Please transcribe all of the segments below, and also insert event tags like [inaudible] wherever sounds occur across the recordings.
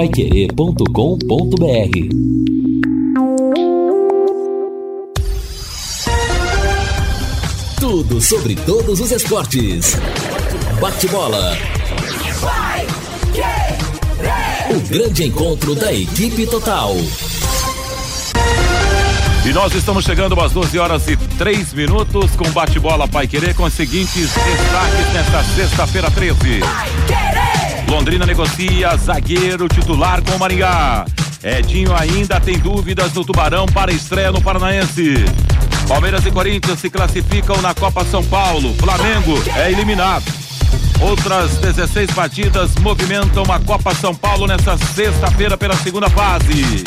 paiquerê.com.br Tudo sobre todos os esportes. Bate-bola. O grande encontro da equipe total. E nós estamos chegando às 12 horas e 3 minutos com bate-bola Pai Querer com os seguintes destaques nesta sexta-feira 13. Londrina negocia zagueiro titular com o Maringá. Edinho ainda tem dúvidas no Tubarão para estreia no Paranaense. Palmeiras e Corinthians se classificam na Copa São Paulo. Flamengo é eliminado. Outras 16 partidas movimentam a Copa São Paulo nesta sexta-feira pela segunda fase.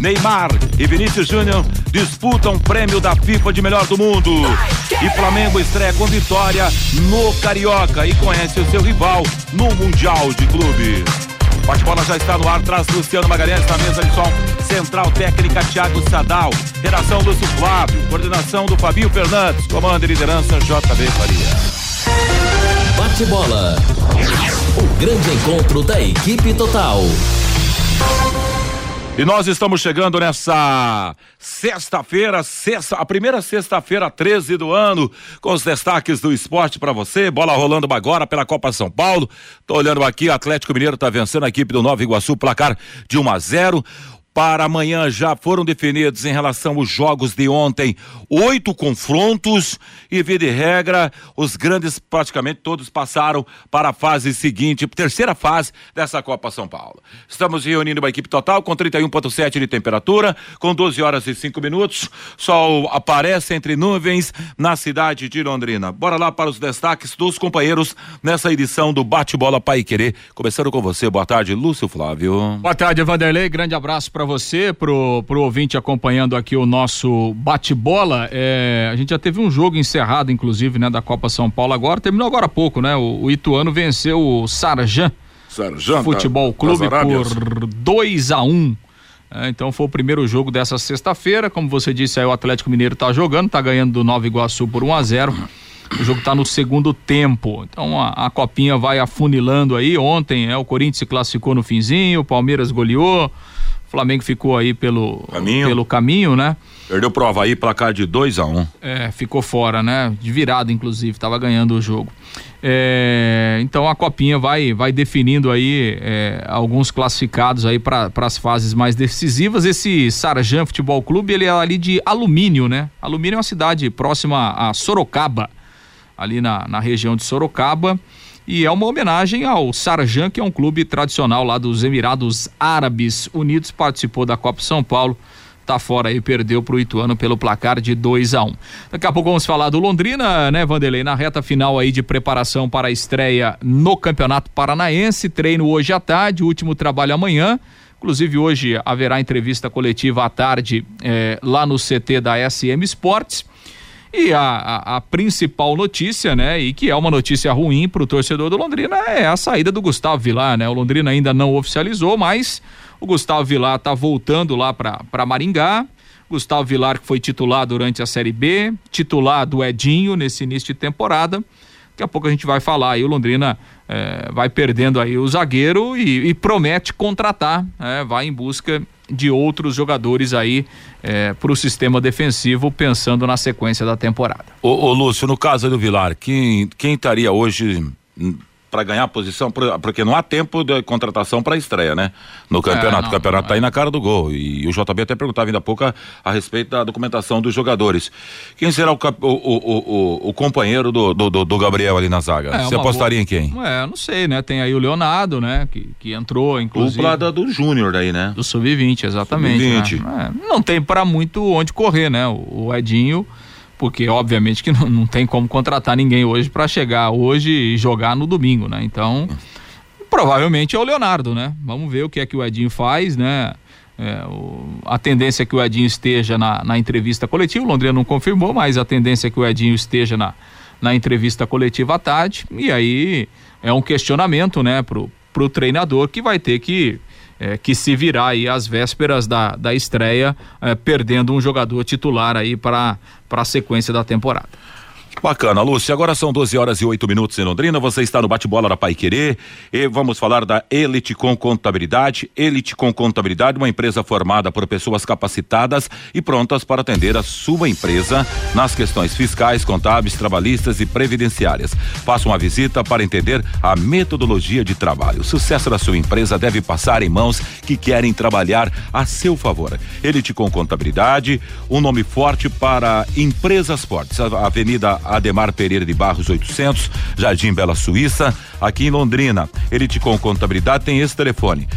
Neymar e Vinícius Júnior disputam o prêmio da FIFA de melhor do mundo. E Flamengo estreia com vitória no Carioca e conhece o seu rival no Mundial de Clubes. Bate-bola já está no ar, traz Luciano Magalhães na mesa de som. Central técnica Thiago Sadal. Redação Lúcio Flávio. Coordenação do Fabinho Fernandes. Comando e liderança JB Faria. Bate-bola. O grande encontro da equipe total. E nós estamos chegando nessa sexta-feira, sexta, a primeira sexta-feira 13 do ano, com os destaques do esporte para você. Bola rolando agora pela Copa São Paulo. Tô olhando aqui, Atlético Mineiro tá vencendo a equipe do Nova Iguaçu, placar de 1 a 0 para amanhã já foram definidos em relação aos jogos de ontem oito confrontos e via de regra os grandes praticamente todos passaram para a fase seguinte, terceira fase dessa Copa São Paulo. Estamos reunindo uma equipe total com 31.7 de temperatura, com 12 horas e 5 minutos. Sol aparece entre nuvens na cidade de Londrina. Bora lá para os destaques dos companheiros nessa edição do Bate-Bola Pai Querer. Começando com você. Boa tarde, Lúcio Flávio. Boa tarde, Vanderlei. Grande abraço para para você, pro, pro ouvinte acompanhando aqui o nosso bate-bola. É, a gente já teve um jogo encerrado, inclusive, né, da Copa São Paulo agora. Terminou agora há pouco, né? O, o Ituano venceu o Sarjan. Sarjan Futebol Clube por 2 a 1 um. É, então foi o primeiro jogo dessa sexta-feira. Como você disse, aí o Atlético Mineiro tá jogando, tá ganhando do Nova Iguaçu por 1 a 0 o jogo está no segundo tempo. Então a, a, copinha vai afunilando aí. Ontem é, o Corinthians se classificou no finzinho, o Palmeiras goleou. Flamengo ficou aí pelo caminho, pelo caminho né? Perdeu pro Havaí, placar de 2 a 1 um. É, ficou fora, né? De virada, inclusive, tava ganhando o jogo. É, então a copinha vai vai definindo aí é, alguns classificados aí para as fases mais decisivas. Esse Sarjan Futebol Clube, ele é ali de Alumínio, né? Alumínio é uma cidade próxima a Sorocaba, ali na, na região de Sorocaba e é uma homenagem ao Sarjan, que é um clube tradicional lá dos Emirados Árabes Unidos, participou da Copa São Paulo tá fora aí, perdeu pro Ituano pelo placar de 2 a 1 um. Daqui a pouco vamos falar do Londrina, né, Vanderlei? Na reta final aí de preparação para a estreia no Campeonato Paranaense, treino hoje à tarde, último trabalho amanhã. Inclusive, hoje haverá entrevista coletiva à tarde eh, lá no CT da SM Esportes. E a, a, a, principal notícia, né, e que é uma notícia ruim para o torcedor do Londrina, é a saída do Gustavo Vilar, né? O Londrina ainda não oficializou, mas o Gustavo Vilar está voltando lá para Maringá. Gustavo Vilar, que foi titular durante a Série B, titular do Edinho nesse início de temporada. Daqui a pouco a gente vai falar aí, o Londrina é, vai perdendo aí o zagueiro e, e promete contratar, é, vai em busca de outros jogadores aí é, para o sistema defensivo, pensando na sequência da temporada. Ô, ô Lúcio, no caso do Vilar, quem, quem estaria hoje para ganhar posição, porque não há tempo de contratação para estreia, né? No campeonato. É, não, o campeonato está aí na cara do gol. E, o JB até perguntava ainda há pouco a, a, respeito da documentação dos jogadores. Quem será o, o, o, o companheiro do, do, do, Gabriel ali na zaga? É, Você apostaria boa... em quem? É, não sei, né? Tem aí o Leonardo, né? Que, que entrou, inclusive. Dupla da, do Júnior daí, né? Do Sub-20, exatamente. Sub-20. Né? É, não tem para muito onde correr, né? O, o Edinho porque obviamente que não, não tem como contratar ninguém hoje para chegar hoje e jogar no domingo, né? Então, provavelmente é o Leonardo, né? Vamos ver o que é que o Edinho faz, né? É, o, a tendência é que o Edinho esteja na, na entrevista coletiva, o Londrina não confirmou, mas a tendência é que o Edinho esteja na, na entrevista coletiva à tarde, e aí é um questionamento, né, pro, pro treinador que vai ter que é, que se virar aí às vésperas da, da estreia, é, perdendo um jogador titular aí para a sequência da temporada. Bacana, Lúcia. Agora são 12 horas e 8 minutos em Londrina. Você está no bate-bola da Pai Querer e vamos falar da Elite com Contabilidade. Elite com Contabilidade, uma empresa formada por pessoas capacitadas e prontas para atender a sua empresa nas questões fiscais, contábeis, trabalhistas e previdenciárias. Faça uma visita para entender a metodologia de trabalho. O sucesso da sua empresa deve passar em mãos que querem trabalhar a seu favor. Elite com Contabilidade, um nome forte para empresas fortes. Avenida Ademar Pereira de Barros 800, Jardim Bela Suíça, aqui em Londrina. Elite com Contabilidade tem esse telefone: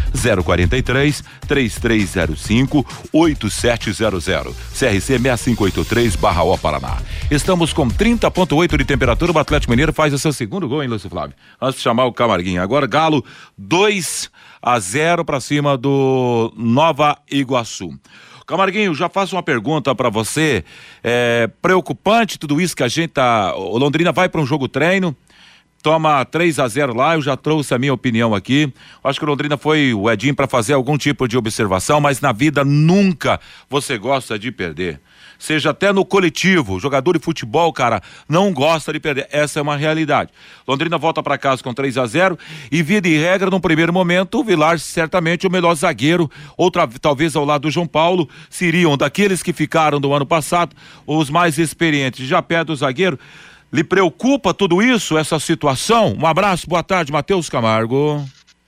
043 3305 8700. CRC 6583 barra O Paraná. Estamos com 30.8 de temperatura. O Atlético Mineiro faz o seu segundo gol, hein, Lúcio Flávio? Antes de chamar o Camarguinho. Agora Galo 2 a 0 para cima do Nova Iguaçu. Camarguinho, já faço uma pergunta para você. É preocupante tudo isso que a gente tá. O Londrina vai para um jogo treino, toma 3 a 0 lá, eu já trouxe a minha opinião aqui. Acho que o Londrina foi o Edinho para fazer algum tipo de observação, mas na vida nunca você gosta de perder seja até no coletivo. Jogador de futebol, cara, não gosta de perder. Essa é uma realidade. Londrina volta para casa com 3 a 0 e via de regra, no primeiro momento, o Vilar certamente o melhor zagueiro, outra talvez ao lado do João Paulo, seriam daqueles que ficaram do ano passado, os mais experientes. Já pé do zagueiro. Lhe preocupa tudo isso, essa situação? Um abraço, boa tarde, Matheus Camargo.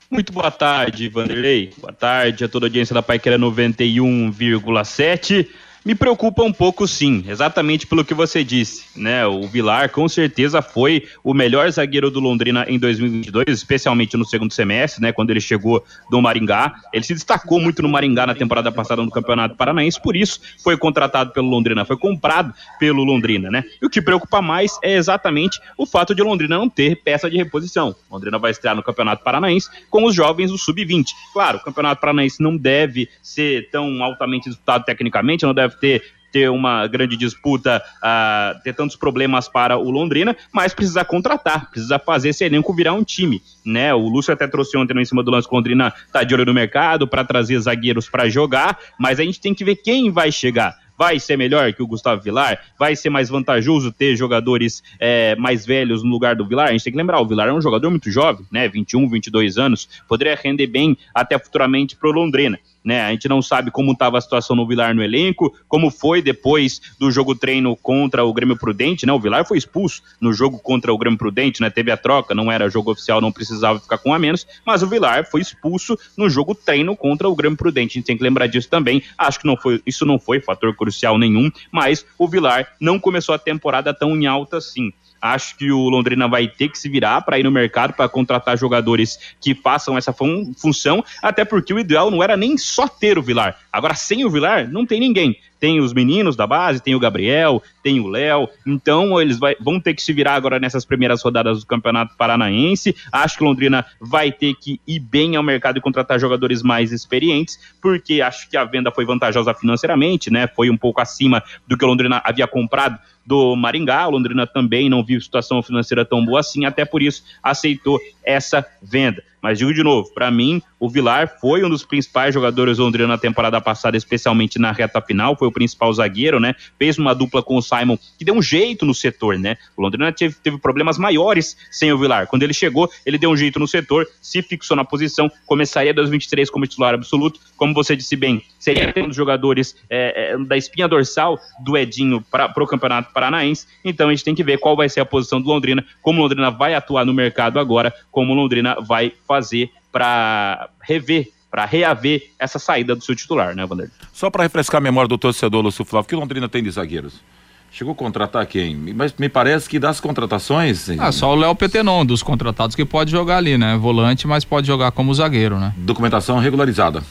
Muito boa tarde, Vanderlei. Boa tarde a toda a audiência da Paiquera 91,7. Me preocupa um pouco, sim, exatamente pelo que você disse, né? O Vilar com certeza foi o melhor zagueiro do Londrina em 2022, especialmente no segundo semestre, né? Quando ele chegou do Maringá, ele se destacou muito no Maringá na temporada passada no Campeonato Paranaense, por isso foi contratado pelo Londrina, foi comprado pelo Londrina, né? E o que preocupa mais é exatamente o fato de Londrina não ter peça de reposição. Londrina vai estrear no Campeonato Paranaense com os jovens do sub-20. Claro, o Campeonato Paranaense não deve ser tão altamente disputado tecnicamente, não deve ter ter uma grande disputa, uh, ter tantos problemas para o Londrina, mas precisa contratar, precisa fazer esse elenco virar um time, né? O Lúcio até trouxe ontem no em cima do lance o Londrina tá de olho no mercado para trazer zagueiros para jogar, mas a gente tem que ver quem vai chegar vai ser melhor que o Gustavo Vilar? Vai ser mais vantajoso ter jogadores é, mais velhos no lugar do Vilar? A gente tem que lembrar, o Vilar é um jogador muito jovem, né? 21, 22 anos, poderia render bem até futuramente pro Londrina né? A gente não sabe como estava a situação no Vilar no elenco, como foi depois do jogo treino contra o Grêmio Prudente, né? O Vilar foi expulso no jogo contra o Grêmio Prudente, né? Teve a troca, não era jogo oficial, não precisava ficar com a menos, mas o Vilar foi expulso no jogo treino contra o Grêmio Prudente. A gente tem que lembrar disso também. Acho que não foi, isso não foi fator crucial nenhum, mas o Vilar não começou a temporada tão em alta assim. Acho que o Londrina vai ter que se virar para ir no mercado para contratar jogadores que façam essa fun função, até porque o ideal não era nem só ter o Vilar. Agora, sem o Vilar, não tem ninguém. Tem os meninos da base, tem o Gabriel, tem o Léo. Então, eles vai, vão ter que se virar agora nessas primeiras rodadas do Campeonato Paranaense. Acho que Londrina vai ter que ir bem ao mercado e contratar jogadores mais experientes, porque acho que a venda foi vantajosa financeiramente, né? Foi um pouco acima do que Londrina havia comprado do Maringá. Londrina também não viu situação financeira tão boa assim, até por isso aceitou essa venda. Mas digo de novo, para mim, o Vilar foi um dos principais jogadores do Londrina na temporada passada, especialmente na reta final, foi o principal zagueiro, né? Fez uma dupla com o Simon, que deu um jeito no setor, né? O Londrina teve, teve problemas maiores sem o Vilar. Quando ele chegou, ele deu um jeito no setor, se fixou na posição, começaria 2023 como titular absoluto, como você disse bem, seria um dos jogadores é, é, da espinha dorsal do Edinho para o Campeonato Paranaense. Então a gente tem que ver qual vai ser a posição do Londrina, como o Londrina vai atuar no mercado agora, como o Londrina vai fazer para rever para reaver essa saída do seu titular, né, Vander? Só para refrescar a memória do torcedor Lúcio Flávio, que Londrina tem de zagueiros? Chegou a contratar quem? Mas me parece que das contratações. Ah, só o Léo Petenon, dos contratados, que pode jogar ali, né? Volante, mas pode jogar como zagueiro, né? Documentação regularizada.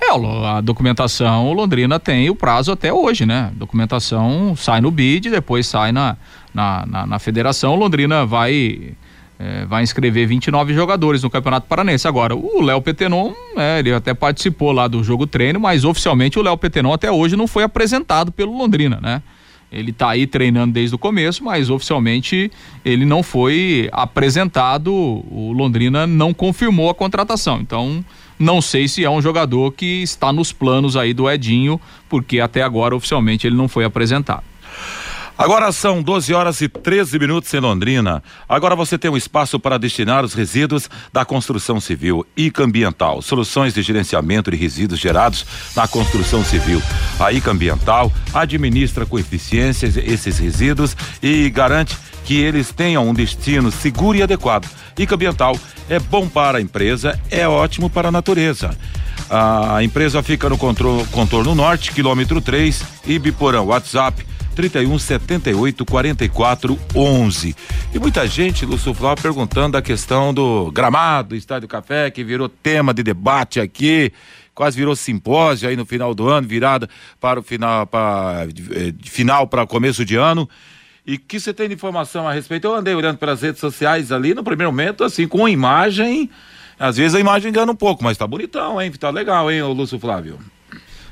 É, a documentação, o Londrina tem o prazo até hoje, né? Documentação sai no BID, depois sai na, na, na, na federação. O Londrina vai é, vai inscrever 29 jogadores no Campeonato Paranense. Agora, o Léo Petenon, é, ele até participou lá do jogo treino, mas oficialmente o Léo Petenon até hoje não foi apresentado pelo Londrina, né? Ele está aí treinando desde o começo, mas oficialmente ele não foi apresentado. O Londrina não confirmou a contratação. Então, não sei se é um jogador que está nos planos aí do Edinho, porque até agora oficialmente ele não foi apresentado. Agora são 12 horas e 13 minutos em Londrina. Agora você tem um espaço para destinar os resíduos da construção civil e ambiental. Soluções de gerenciamento de resíduos gerados na construção civil. A ICA Ambiental administra com eficiência esses resíduos e garante que eles tenham um destino seguro e adequado. ICA Ambiental é bom para a empresa, é ótimo para a natureza. A empresa fica no contorno norte, quilômetro 3, Ibiporã, WhatsApp 31 78 44 11. E muita gente, Lúcio Flávio, perguntando a questão do gramado, do Estádio Café, que virou tema de debate aqui quase virou simpósio aí no final do ano, virada para o final, para eh, final para começo de ano. E que você tem de informação a respeito? Eu andei olhando pelas redes sociais ali no primeiro momento, assim, com imagem. Às vezes a imagem engana um pouco, mas tá bonitão, hein? Tá legal, hein, o Lúcio Flávio?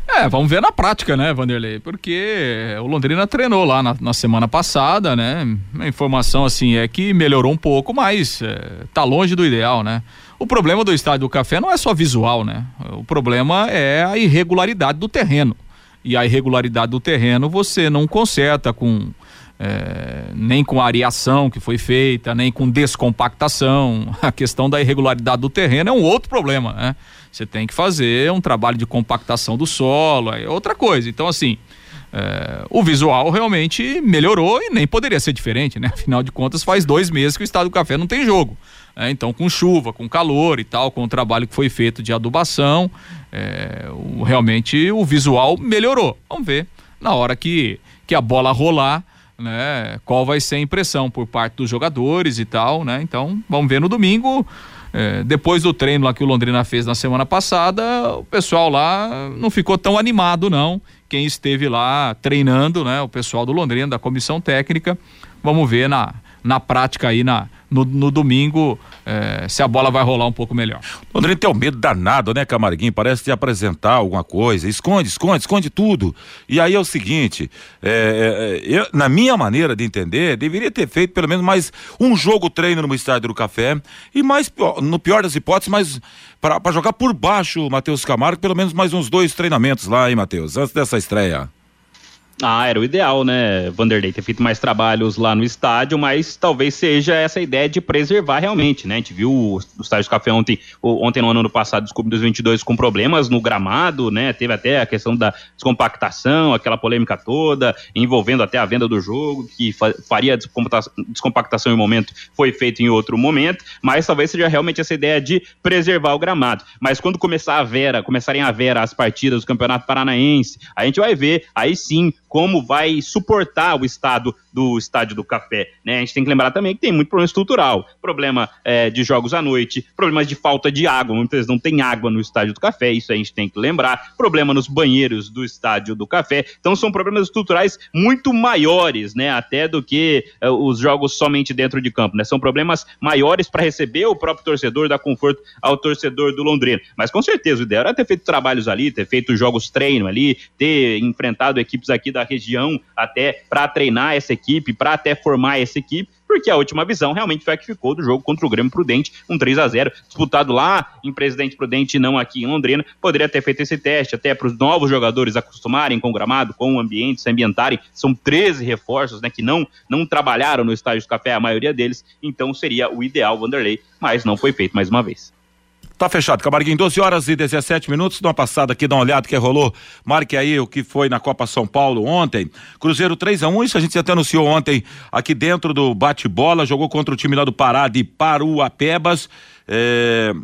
É, vamos ver na prática, né, Vanderlei? Porque o Londrina treinou lá na, na semana passada, né? A informação, assim, é que melhorou um pouco, mas é, tá longe do ideal, né? O problema do estádio do Café não é só visual, né? O problema é a irregularidade do terreno. E a irregularidade do terreno você não conserta com é, nem com areação que foi feita, nem com descompactação. [laughs] A questão da irregularidade do terreno é um outro problema, né? Você tem que fazer um trabalho de compactação do solo, é outra coisa. Então, assim, é, o visual realmente melhorou e nem poderia ser diferente, né? [laughs] Afinal de contas, faz dois meses que o Estado do Café não tem jogo. É, então, com chuva, com calor e tal, com o trabalho que foi feito de adubação, é, o, realmente o visual melhorou. Vamos ver na hora que, que a bola rolar, né? Qual vai ser a impressão por parte dos jogadores e tal, né? Então, vamos ver no domingo. É, depois do treino lá que o Londrina fez na semana passada, o pessoal lá não ficou tão animado, não. Quem esteve lá treinando, né? O pessoal do Londrina, da comissão técnica. Vamos ver na, na prática aí na, no, no domingo é, se a bola vai rolar um pouco melhor. O Londrina tem um medo danado, né, Camarguinho? Parece te apresentar alguma coisa. Esconde, esconde, esconde tudo. E aí é o seguinte: é, é, eu, na minha maneira de entender, deveria ter feito pelo menos mais um jogo treino no estádio do Café e mais, no pior das hipóteses, mais para jogar por baixo, Matheus Camargo, pelo menos mais uns dois treinamentos lá, hein, Matheus, antes dessa estreia. Ah, era o ideal, né, Vanderlei, ter feito mais trabalhos lá no estádio, mas talvez seja essa ideia de preservar realmente, né? A gente viu o, estádio do Café ontem, ontem no ano passado, desculpa, 2022, com problemas no gramado, né? Teve até a questão da descompactação, aquela polêmica toda, envolvendo até a venda do jogo, que faria descompactação em um momento, foi feito em outro momento, mas talvez seja realmente essa ideia de preservar o gramado. Mas quando começar a vera, começarem a ver as partidas do Campeonato Paranaense, a gente vai ver, aí sim, como vai suportar o estado do estádio do Café. Né? A gente tem que lembrar também que tem muito problema estrutural, problema é, de jogos à noite, problemas de falta de água, muitas vezes não tem água no estádio do Café, isso a gente tem que lembrar, problema nos banheiros do estádio do Café. Então são problemas estruturais muito maiores, né, até do que é, os jogos somente dentro de campo, né? São problemas maiores para receber o próprio torcedor, dar conforto ao torcedor do Londrina. Mas com certeza o ideal era ter feito trabalhos ali, ter feito jogos treino ali, ter enfrentado equipes aqui da região até para treinar essa equipe, para até formar essa equipe, porque a última visão realmente foi a que ficou do jogo contra o Grêmio Prudente, um 3 a 0 disputado lá em Presidente Prudente, não aqui em Londrina. Poderia ter feito esse teste até para os novos jogadores acostumarem com o gramado, com o ambiente, se ambientarem. São 13 reforços né, que não, não trabalharam no estádio do café, a maioria deles, então seria o ideal, Vanderlei, mas não foi feito mais uma vez. Tá fechado, Camarguinho, 12 horas e 17 minutos. Dá uma passada aqui, dá uma olhada que rolou. Marque aí o que foi na Copa São Paulo ontem. Cruzeiro 3 a 1 isso a gente até anunciou ontem aqui dentro do bate-bola. Jogou contra o time lá do Pará de Paruapebas. É,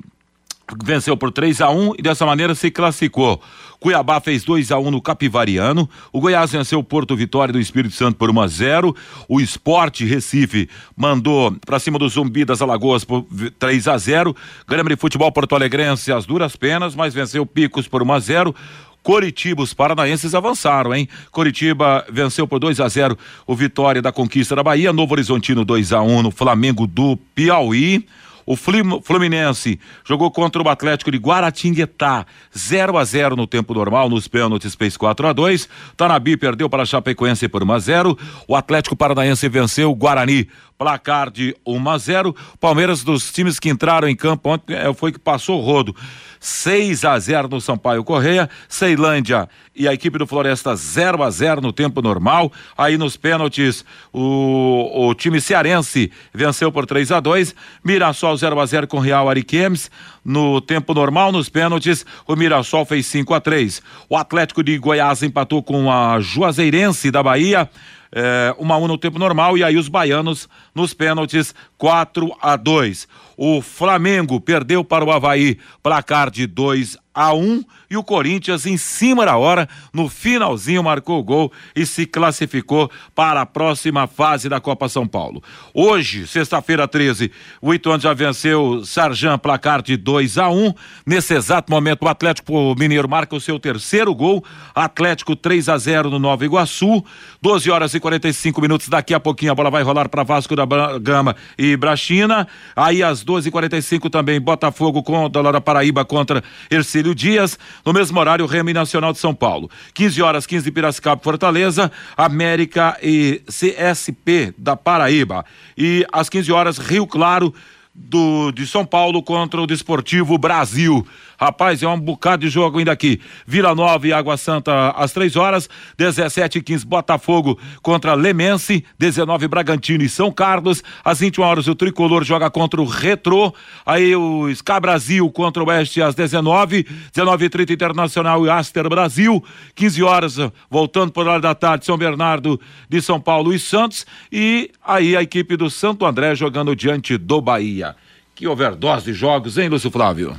venceu por 3 a 1 e dessa maneira se classificou. Cuiabá fez 2 a 1 no Capivariano. O Goiás venceu Porto Vitória do Espírito Santo por 1 a 0. O Esporte Recife mandou para cima do Zumbi das Alagoas por 3 a 0. Grêmio de Futebol Porto Alegrense as duras penas, mas venceu Picos por 1 a 0. Coritiba, os paranaenses avançaram, hein? Coritiba venceu por 2 a 0 o Vitória da Conquista da Bahia, Novo Horizontino 2 a 1 no Flamengo do Piauí. O Fluminense jogou contra o Atlético de Guaratinguetá, 0 a 0 no tempo normal, nos pênaltis fez 4 a 2. Tanabi perdeu para a Chapecoense por 1 a 0. O Atlético Paranaense venceu o Guarani placar de 1 a 0. Palmeiras dos times que entraram em campo ontem é, foi que passou o rodo. 6 a 0 no Sampaio Correia, Ceilândia e a equipe do Floresta 0 a 0 no tempo normal. Aí nos pênaltis, o, o time cearense venceu por 3 a 2 Mirassol 0 a 0 com Real Ariquemes. No tempo normal, nos pênaltis, o Mirassol fez 5 a 3 O Atlético de Goiás empatou com a Juazeirense da Bahia é, uma a no tempo normal e aí os baianos nos pênaltis 4 a 2. O Flamengo perdeu para o Havaí placar de 2 a 1 e o Corinthians em cima da hora, no finalzinho marcou o gol e se classificou para a próxima fase da Copa São Paulo. Hoje, sexta-feira 13, o Ituano já venceu Sarjan placar de 2 a 1. Nesse exato momento o Atlético Mineiro marca o seu terceiro gol, Atlético 3 a 0 no Nova Iguaçu. 12 horas e 45 minutos daqui a pouquinho a bola vai rolar para Vasco da Gama e Brachina. Aí às 12h45 também Botafogo com da Paraíba contra Ercílio Dias. No mesmo horário, Remo e Nacional de São Paulo. 15 horas, 15 Piracicaba Fortaleza, América e CSP da Paraíba. E às 15 horas, Rio Claro do, de São Paulo contra o Desportivo Brasil. Rapaz, é um bocado de jogo ainda aqui. Vila Nova e Água Santa às três horas, 17 e 15 Botafogo contra Lemense, 19 Bragantino e São Carlos, às 21 horas o Tricolor joga contra o Retrô, aí o Ska Brasil contra o Oeste às 19, 19 e 30 Internacional e Aster Brasil, 15 horas voltando por hora da tarde São Bernardo de São Paulo e Santos e aí a equipe do Santo André jogando diante do Bahia. Que overdose de jogos, hein, Lúcio Flávio?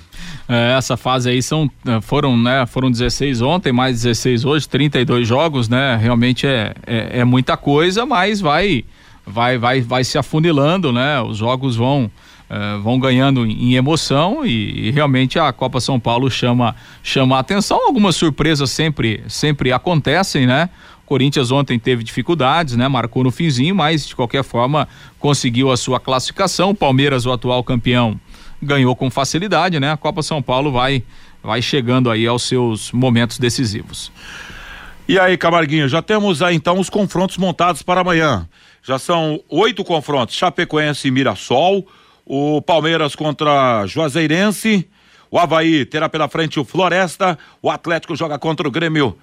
É, essa fase aí são, é, foram, né, foram 16 ontem, mais 16 hoje, 32 jogos, né? Realmente é, é, é muita coisa, mas vai, vai, vai, vai se afunilando, né? Os jogos vão, é, vão ganhando em emoção e, e, realmente a Copa São Paulo chama, chama a atenção. Algumas surpresas sempre, sempre acontecem, né? Corinthians ontem teve dificuldades, né? Marcou no finzinho, mas de qualquer forma conseguiu a sua classificação. Palmeiras, o atual campeão, ganhou com facilidade, né? A Copa São Paulo vai vai chegando aí aos seus momentos decisivos. E aí, Camarguinho, já temos aí então os confrontos montados para amanhã. Já são oito confrontos: Chapecoense e Mirassol, o Palmeiras contra Juazeirense, o Havaí terá pela frente o Floresta, o Atlético joga contra o Grêmio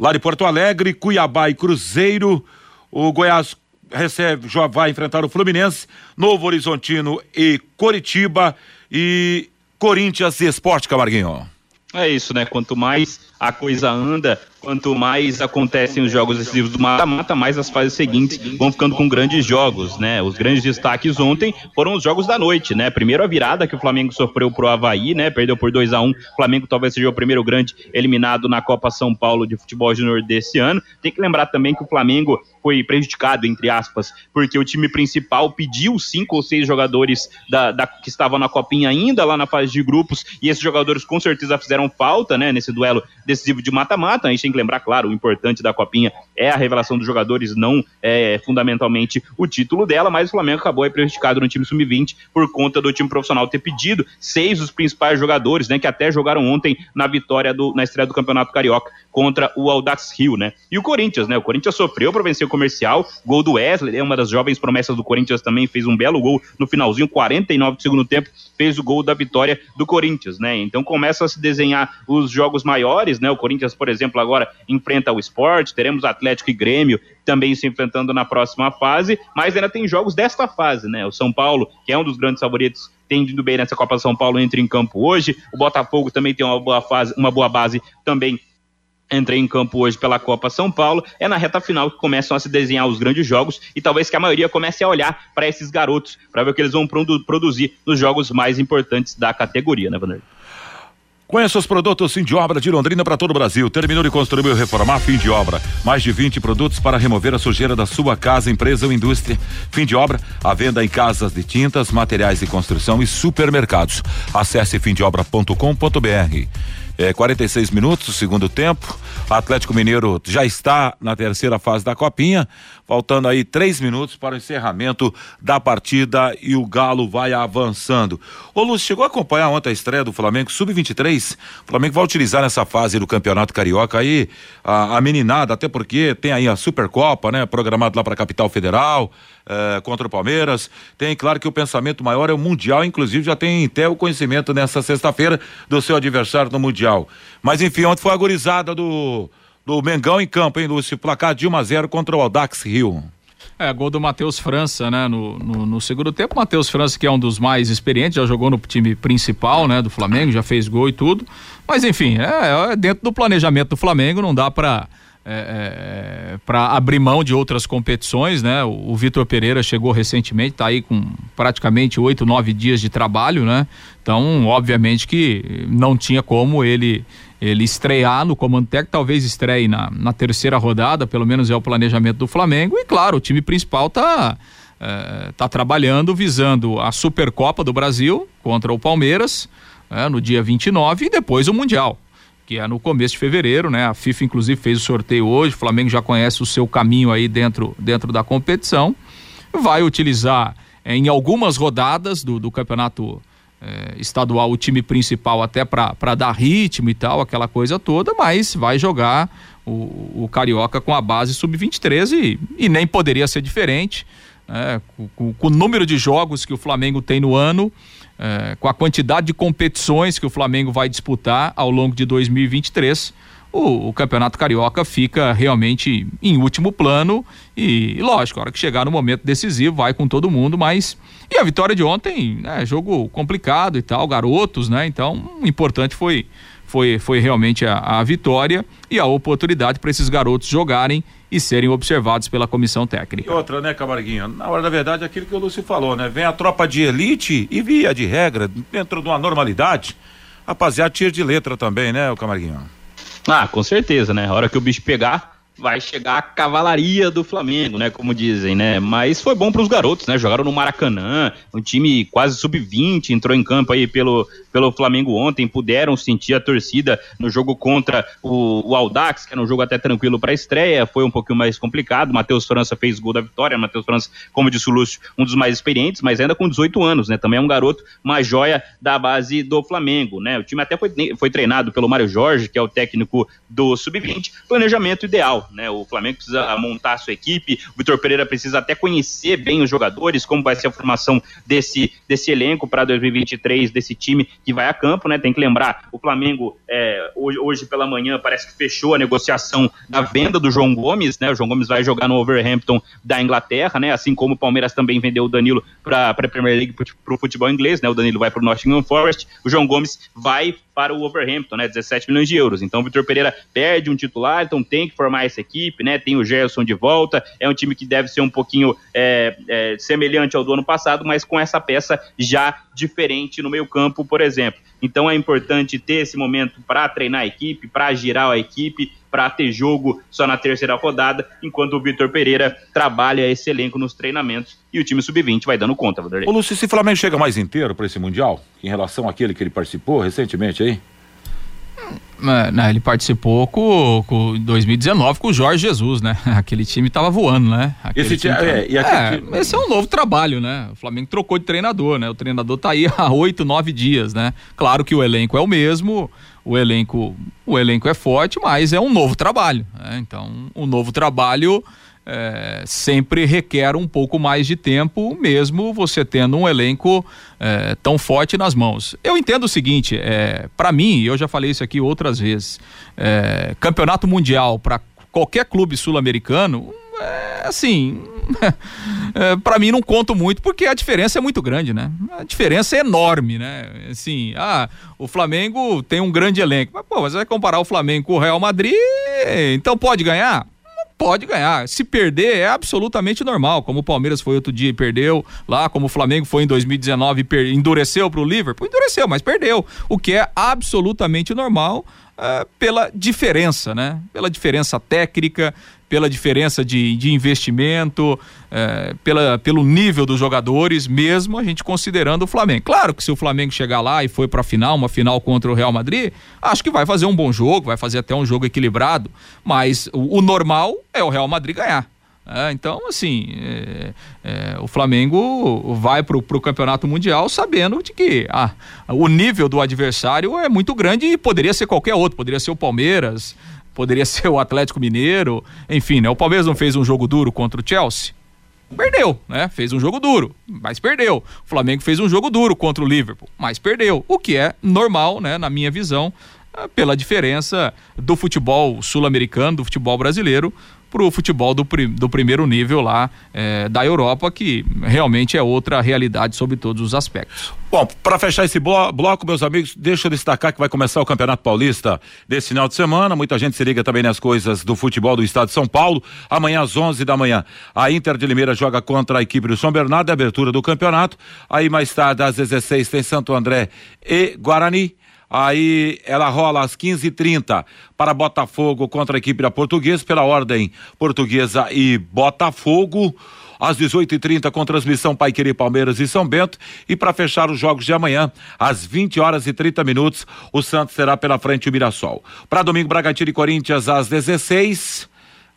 lá de Porto Alegre, Cuiabá e Cruzeiro, o Goiás recebe, já vai enfrentar o Fluminense, Novo Horizontino e Coritiba e Corinthians e Esporte Camarguinho. É isso, né? Quanto mais a coisa anda, quanto mais acontecem os jogos decisivos do mata-mata, mais as fases seguintes vão ficando com grandes jogos, né? Os grandes destaques ontem foram os jogos da noite, né? Primeiro a virada que o Flamengo sofreu pro Havaí, né? Perdeu por 2 a 1 um. O Flamengo talvez seja o primeiro grande eliminado na Copa São Paulo de futebol júnior desse ano. Tem que lembrar também que o Flamengo foi prejudicado, entre aspas, porque o time principal pediu cinco ou seis jogadores da, da, que estavam na copinha ainda lá na fase de grupos, e esses jogadores com certeza fizeram falta, né, nesse duelo decisivo de mata-mata. A gente tem que lembrar, claro, o importante da copinha é a revelação dos jogadores, não é fundamentalmente o título dela, mas o Flamengo acabou aí prejudicado no time sub-20 por conta do time profissional ter pedido seis dos principais jogadores, né, que até jogaram ontem na vitória do, na estreia do Campeonato Carioca contra o Audax Rio, né? E o Corinthians, né? O Corinthians sofreu para vencer o comercial, gol do Wesley, é uma das jovens promessas do Corinthians também, fez um belo gol no finalzinho, 49 do segundo tempo, fez o gol da vitória do Corinthians, né? Então começa a se desenhar os jogos maiores, né? O Corinthians, por exemplo, agora enfrenta o Sport, teremos Atlético e Grêmio também se enfrentando na próxima fase, mas ainda tem jogos desta fase, né? O São Paulo, que é um dos grandes favoritos, tem indo bem nessa Copa São Paulo, entra em campo hoje. O Botafogo também tem uma boa fase, uma boa base também entrei em campo hoje pela Copa São Paulo, é na reta final que começam a se desenhar os grandes jogos e talvez que a maioria comece a olhar para esses garotos, para ver o que eles vão produ produzir nos jogos mais importantes da categoria, né, Vander? Conheça os produtos fim de obra de Londrina para todo o Brasil. Terminou de construir ou reformar, fim de obra. Mais de 20 produtos para remover a sujeira da sua casa, empresa ou indústria. Fim de obra, a venda em casas de tintas, materiais de construção e supermercados. Acesse fimdeobra.com.br. É, 46 minutos, segundo tempo. Atlético Mineiro já está na terceira fase da Copinha, faltando aí três minutos para o encerramento da partida e o Galo vai avançando. Ô Lúcio, chegou a acompanhar ontem a estreia do Flamengo Sub-23? O Flamengo vai utilizar nessa fase do Campeonato Carioca aí a, a meninada, até porque tem aí a Supercopa, né? Programado lá para a capital federal. Eh, contra o Palmeiras. Tem, claro que o pensamento maior é o Mundial, inclusive já tem até o conhecimento nessa sexta-feira do seu adversário no Mundial. Mas enfim, ontem foi a gorizada do, do Mengão em campo, hein, Lúcio? Placar de 1 a 0 contra o Audax Rio. É, gol do Matheus França, né? No, no, no segundo tempo, Matheus França, que é um dos mais experientes, já jogou no time principal, né? Do Flamengo, já fez gol e tudo. Mas enfim, é, é dentro do planejamento do Flamengo, não dá para é, é, para abrir mão de outras competições, né? O, o Vitor Pereira chegou recentemente, está aí com praticamente oito, nove dias de trabalho, né? Então, obviamente que não tinha como ele ele estrear no comando técnico, talvez estreie na, na terceira rodada, pelo menos é o planejamento do Flamengo. E claro, o time principal está é, tá trabalhando visando a Supercopa do Brasil contra o Palmeiras é, no dia 29 e depois o Mundial que é no começo de fevereiro, né? A FIFA inclusive fez o sorteio hoje, o Flamengo já conhece o seu caminho aí dentro, dentro da competição, vai utilizar é, em algumas rodadas do, do campeonato é, estadual o time principal até para dar ritmo e tal, aquela coisa toda, mas vai jogar o, o Carioca com a base sub-23 e, e, nem poderia ser diferente, com, com, com o número de jogos que o Flamengo tem no ano, é, com a quantidade de competições que o Flamengo vai disputar ao longo de 2023, o, o, Campeonato Carioca fica realmente em último plano e, lógico, a hora que chegar no momento decisivo vai com todo mundo, mas e a vitória de ontem, né, jogo complicado e tal, garotos, né? Então, o importante foi foi, foi realmente a, a vitória e a oportunidade para esses garotos jogarem e serem observados pela comissão técnica. E outra, né, Camarguinho? Na hora da verdade, aquilo que o Lúcio falou, né? Vem a tropa de elite e via de regra, dentro de uma normalidade, rapaziada, tira de letra também, né, o Camarguinho? Ah, com certeza, né? A hora que o bicho pegar, vai chegar a cavalaria do Flamengo, né? Como dizem, né? Mas foi bom para os garotos, né? Jogaram no Maracanã, um time quase sub-20 entrou em campo aí pelo, pelo Flamengo ontem, puderam sentir a torcida no jogo contra o, o Audax, que era um jogo até tranquilo para a estreia, foi um pouquinho mais complicado. Matheus França fez gol da vitória, Matheus França, como disse o Lúcio, um dos mais experientes, mas ainda com 18 anos, né? Também é um garoto, uma joia da base do Flamengo, né? O time até foi, foi treinado pelo Mário Jorge, que é o técnico do sub-20, planejamento ideal, né? O Flamengo precisa montar a sua equipe, o Vitor Pereira precisa até conhecer bem os jogadores, como vai ser a formação desse, desse elenco para 2023, desse time que vai a campo, né? Tem que lembrar, o Flamengo é, hoje, hoje, pela manhã parece que fechou a negociação da venda do João Gomes, né? O João Gomes vai jogar no Overhampton da Inglaterra, né? Assim como o Palmeiras também vendeu o Danilo para a Premier League para o futebol inglês, né? O Danilo vai para o Nottingham Forest, o João Gomes vai para o Overhampton, né? 17 milhões de euros. Então o Vitor Pereira perde um titular, então tem que formar essa equipe, né? Tem o Gerson de volta, é um time que deve ser um pouquinho é, é, semelhante ao do ano passado, mas com essa peça já diferente no meio campo, por exemplo. Então é importante ter esse momento para treinar a equipe, para girar a equipe, para ter jogo só na terceira rodada, enquanto o Vitor Pereira trabalha esse elenco nos treinamentos e o time sub-20 vai dando conta, Vanderlei. Ô Lúcio, se o Flamengo chega mais inteiro para esse Mundial, em relação àquele que ele participou recentemente aí? É, né, ele participou com, com 2019 com o Jorge Jesus, né? [laughs] Aquele time tava voando, né? Esse, time, é, e é, time... esse é um novo trabalho, né? O Flamengo trocou de treinador, né? O treinador tá aí [laughs] há oito, nove dias, né? Claro que o elenco é o mesmo, o elenco, o elenco é forte, mas é um novo trabalho. Né? Então, um novo trabalho é, sempre requer um pouco mais de tempo, mesmo você tendo um elenco é, tão forte nas mãos. Eu entendo o seguinte, é, para mim, eu já falei isso aqui outras vezes, é, campeonato mundial para qualquer clube sul-americano, é, assim, [laughs] é, para mim não conto muito porque a diferença é muito grande, né? A diferença é enorme, né? Assim, ah, o Flamengo tem um grande elenco, mas pô, você vai comparar o Flamengo com o Real Madrid, então pode ganhar? Pode ganhar. Se perder é absolutamente normal, como o Palmeiras foi outro dia e perdeu, lá como o Flamengo foi em 2019 e endureceu para o Liverpool, endureceu, mas perdeu, o que é absolutamente normal uh, pela diferença, né? Pela diferença técnica, pela diferença de, de investimento, é, pela, pelo nível dos jogadores, mesmo a gente considerando o Flamengo. Claro que se o Flamengo chegar lá e for para a final, uma final contra o Real Madrid, acho que vai fazer um bom jogo, vai fazer até um jogo equilibrado, mas o, o normal é o Real Madrid ganhar. É, então, assim, é, é, o Flamengo vai para o Campeonato Mundial sabendo de que ah, o nível do adversário é muito grande e poderia ser qualquer outro, poderia ser o Palmeiras, poderia [laughs] ser o Atlético Mineiro, enfim, né? O Palmeiras não fez um jogo duro contra o Chelsea? Perdeu, né? Fez um jogo duro, mas perdeu. O Flamengo fez um jogo duro contra o Liverpool, mas perdeu. O que é normal, né? Na minha visão, é, pela diferença do futebol sul-americano, do futebol brasileiro, para o futebol do, do primeiro nível lá é, da Europa, que realmente é outra realidade sobre todos os aspectos. Bom, para fechar esse bloco, meus amigos, deixa eu destacar que vai começar o Campeonato Paulista desse final de semana. Muita gente se liga também nas coisas do futebol do estado de São Paulo. Amanhã às 11 da manhã, a Inter de Limeira joga contra a equipe do São Bernardo, é abertura do campeonato. Aí mais tarde, às 16, tem Santo André e Guarani. Aí ela rola às 15h30 para Botafogo contra a equipe da Portuguesa, pela ordem Portuguesa e Botafogo às 18h30 com transmissão Pai Querer Palmeiras e São Bento. E para fechar os jogos de amanhã, às 20 horas e 30 minutos, o Santos será pela frente o Mirassol. Para domingo, Bragantino e Corinthians às 16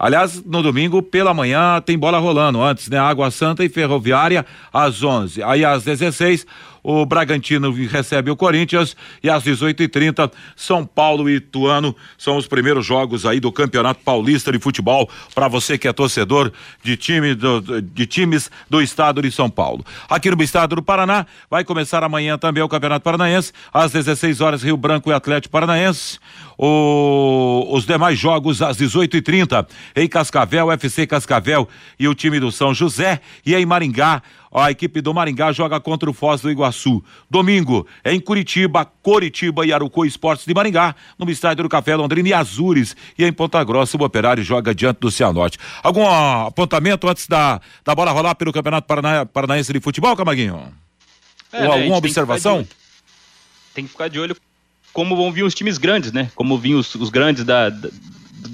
Aliás, no domingo, pela manhã, tem bola rolando. Antes, né? Água Santa e Ferroviária às 11. Aí às 16, o Bragantino recebe o Corinthians e às 18h30 São Paulo e Ituano são os primeiros jogos aí do Campeonato Paulista de Futebol para você que é torcedor de time do, de times do estado de São Paulo. Aqui no estado do Paraná vai começar amanhã também o Campeonato Paranaense às 16 horas Rio Branco e Atlético Paranaense. O, os demais jogos às 18h30 em Cascavel, FC Cascavel e o time do São José e em Maringá a equipe do Maringá joga contra o Foz do Iguaçu. Domingo, é em Curitiba, Coritiba e Arucô Esportes de Maringá, no estádio do Café Londrina e Azures. E em Ponta Grossa, o Operário joga diante do Cianorte. Algum apontamento antes da, da bola rolar pelo Campeonato Parana, Paranaense de Futebol, Camaguinho? É, Ou né, alguma observação? Tem que, tem que, ficar de olho como vão vir os times grandes, né? Como vinham os, os grandes da, da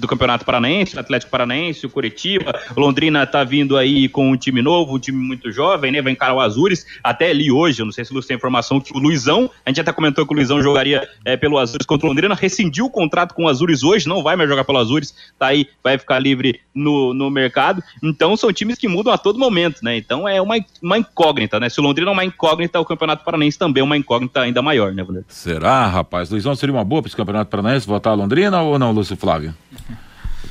do Campeonato Paranaense, o Atlético Paranaense, o Curitiba. Londrina tá vindo aí com um time novo, um time muito jovem, né? Vai encarar o Azures. Até ali hoje, eu não sei se o Luiz tem informação, que o Luizão, a gente até comentou que o Luizão jogaria é, pelo Azures contra o Londrina, rescindiu o contrato com o Azures hoje, não vai mais jogar pelo Azures, tá aí, vai ficar livre no, no mercado. Então são times que mudam a todo momento, né? Então é uma, uma incógnita, né? Se o Londrina é uma incógnita, o Campeonato Paranaense também é uma incógnita ainda maior, né, Valer? Será, rapaz? Luizão seria uma boa para esse Campeonato Paranaense votar a Londrina ou não, Lúcio Flávio?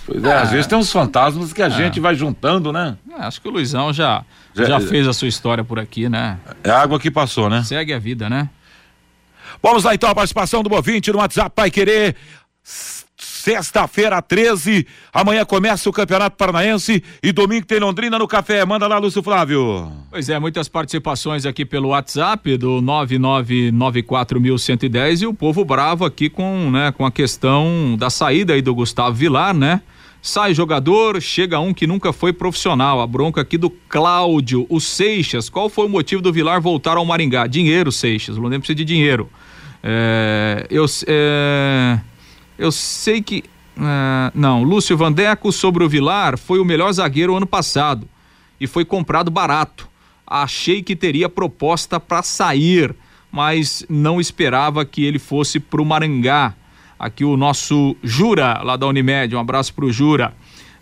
Pois é, às vezes tem uns fantasmas que a é. gente vai juntando, né? É, acho que o Luizão já, já, já fez a sua história por aqui, né? É água que passou, né? Segue a vida, né? Vamos lá então a participação do Movinte no WhatsApp Pai Querer. Sexta-feira, 13. Amanhã começa o Campeonato Paranaense e domingo tem Londrina no café. Manda lá, Lúcio Flávio. Pois é, muitas participações aqui pelo WhatsApp do 9994110 e o povo bravo aqui com, né, com a questão da saída aí do Gustavo Vilar, né? Sai jogador, chega um que nunca foi profissional. A bronca aqui do Cláudio, o Seixas. Qual foi o motivo do Vilar voltar ao Maringá? Dinheiro, Seixas. O Londrina precisa de dinheiro. É, eu, é, eu sei que. Uh, não, Lúcio Vandeco sobre o Vilar foi o melhor zagueiro ano passado e foi comprado barato. Achei que teria proposta para sair, mas não esperava que ele fosse para o Maringá. Aqui o nosso Jura, lá da Unimed. Um abraço para o Jura.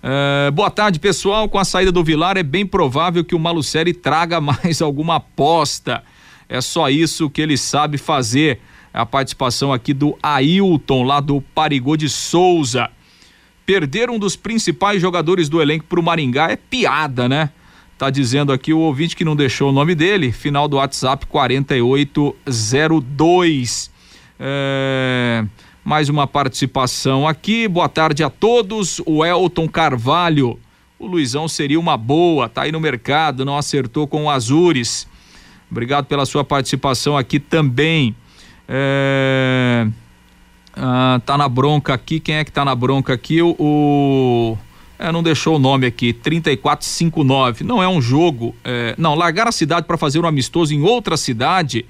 Uh, boa tarde, pessoal. Com a saída do Vilar, é bem provável que o Malucelli traga [laughs] mais alguma aposta. É só isso que ele sabe fazer a participação aqui do Ailton, lá do Parigô de Souza. Perder um dos principais jogadores do elenco para o Maringá é piada, né? Tá dizendo aqui o ouvinte que não deixou o nome dele, final do WhatsApp 4802. É... Mais uma participação aqui. Boa tarde a todos. O Elton Carvalho. O Luizão seria uma boa, tá aí no mercado, não acertou com o Azures. Obrigado pela sua participação aqui também. É, ah, tá na bronca aqui. Quem é que tá na bronca aqui? O. o é, não deixou o nome aqui, 3459. Não é um jogo. É, não, largar a cidade para fazer um amistoso em outra cidade.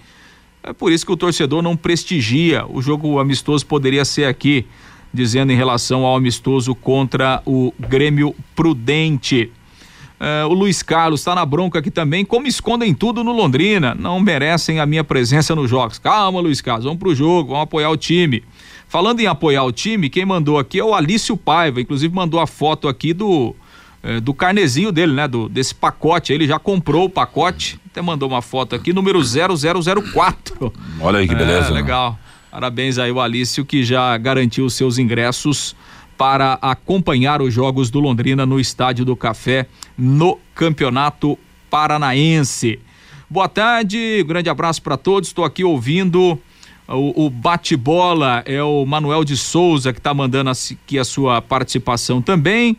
É por isso que o torcedor não prestigia. O jogo amistoso poderia ser aqui. dizendo em relação ao amistoso contra o Grêmio Prudente. Uh, o Luiz Carlos está na bronca aqui também. Como escondem tudo no Londrina, não merecem a minha presença nos jogos. Calma, Luiz Carlos, vamos pro jogo, vamos apoiar o time. Falando em apoiar o time, quem mandou aqui é o Alício Paiva, inclusive mandou a foto aqui do eh, do carnezinho dele, né, do desse pacote. Ele já comprou o pacote, até mandou uma foto aqui, número 0004. Olha aí que beleza. É, legal. Parabéns aí o Alício que já garantiu seus ingressos para acompanhar os jogos do Londrina no Estádio do Café no Campeonato Paranaense. Boa tarde, grande abraço para todos. Estou aqui ouvindo o, o bate-bola é o Manuel de Souza que está mandando aqui a sua participação também.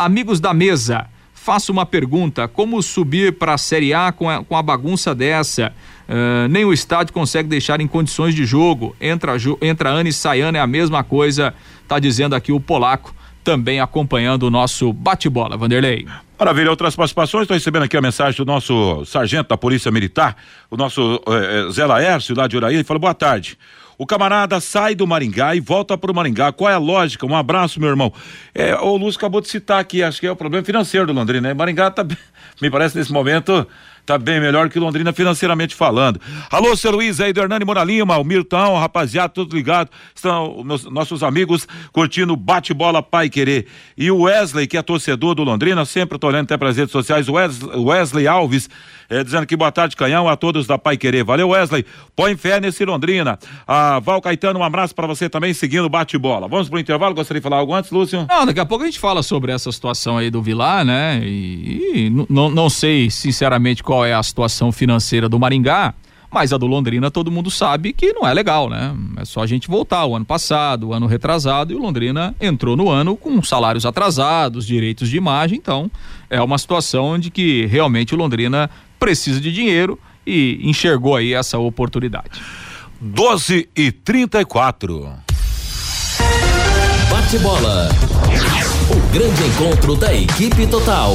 Amigos da mesa, faço uma pergunta: como subir para a Série A com a, com a bagunça dessa? Uh, nem o estádio consegue deixar em condições de jogo. Entra, entra ano e sai ano, é a mesma coisa, tá dizendo aqui o polaco, também acompanhando o nosso bate-bola. Vanderlei. Maravilha, outras participações. Estou recebendo aqui a mensagem do nosso sargento da Polícia Militar, o nosso eh, Zé Laércio, lá de Uraí. Ele falou: boa tarde. O camarada sai do Maringá e volta para o Maringá. Qual é a lógica? Um abraço, meu irmão. É, o Lúcio acabou de citar aqui, acho que é o problema financeiro do Londrina, né? Maringá tá, [laughs] me parece nesse momento tá bem melhor que Londrina financeiramente falando. Alô, seu Luiz aí do Hernani Moralima, o Mirtão, rapaziada, tudo ligado. Estão meus, nossos amigos curtindo bate-bola Pai Querer. E o Wesley, que é torcedor do Londrina, sempre tô olhando até para as redes sociais, Wesley, Wesley Alves, é, dizendo que boa tarde, canhão, a todos da Pai Querer. Valeu, Wesley. Põe fé nesse Londrina. A Val Caetano, um abraço para você também, seguindo bate-bola. Vamos pro intervalo, gostaria de falar algo antes, Lúcio? Não, daqui a pouco a gente fala sobre essa situação aí do Vilar, né? E, e não sei, sinceramente, qual é a situação financeira do Maringá. Mas a do Londrina todo mundo sabe que não é legal, né? É só a gente voltar o ano passado, o ano retrasado, e o Londrina entrou no ano com salários atrasados, direitos de imagem, então é uma situação onde que realmente o Londrina precisa de dinheiro e enxergou aí essa oportunidade. 12 e 34. Bate bola. O grande encontro da equipe total.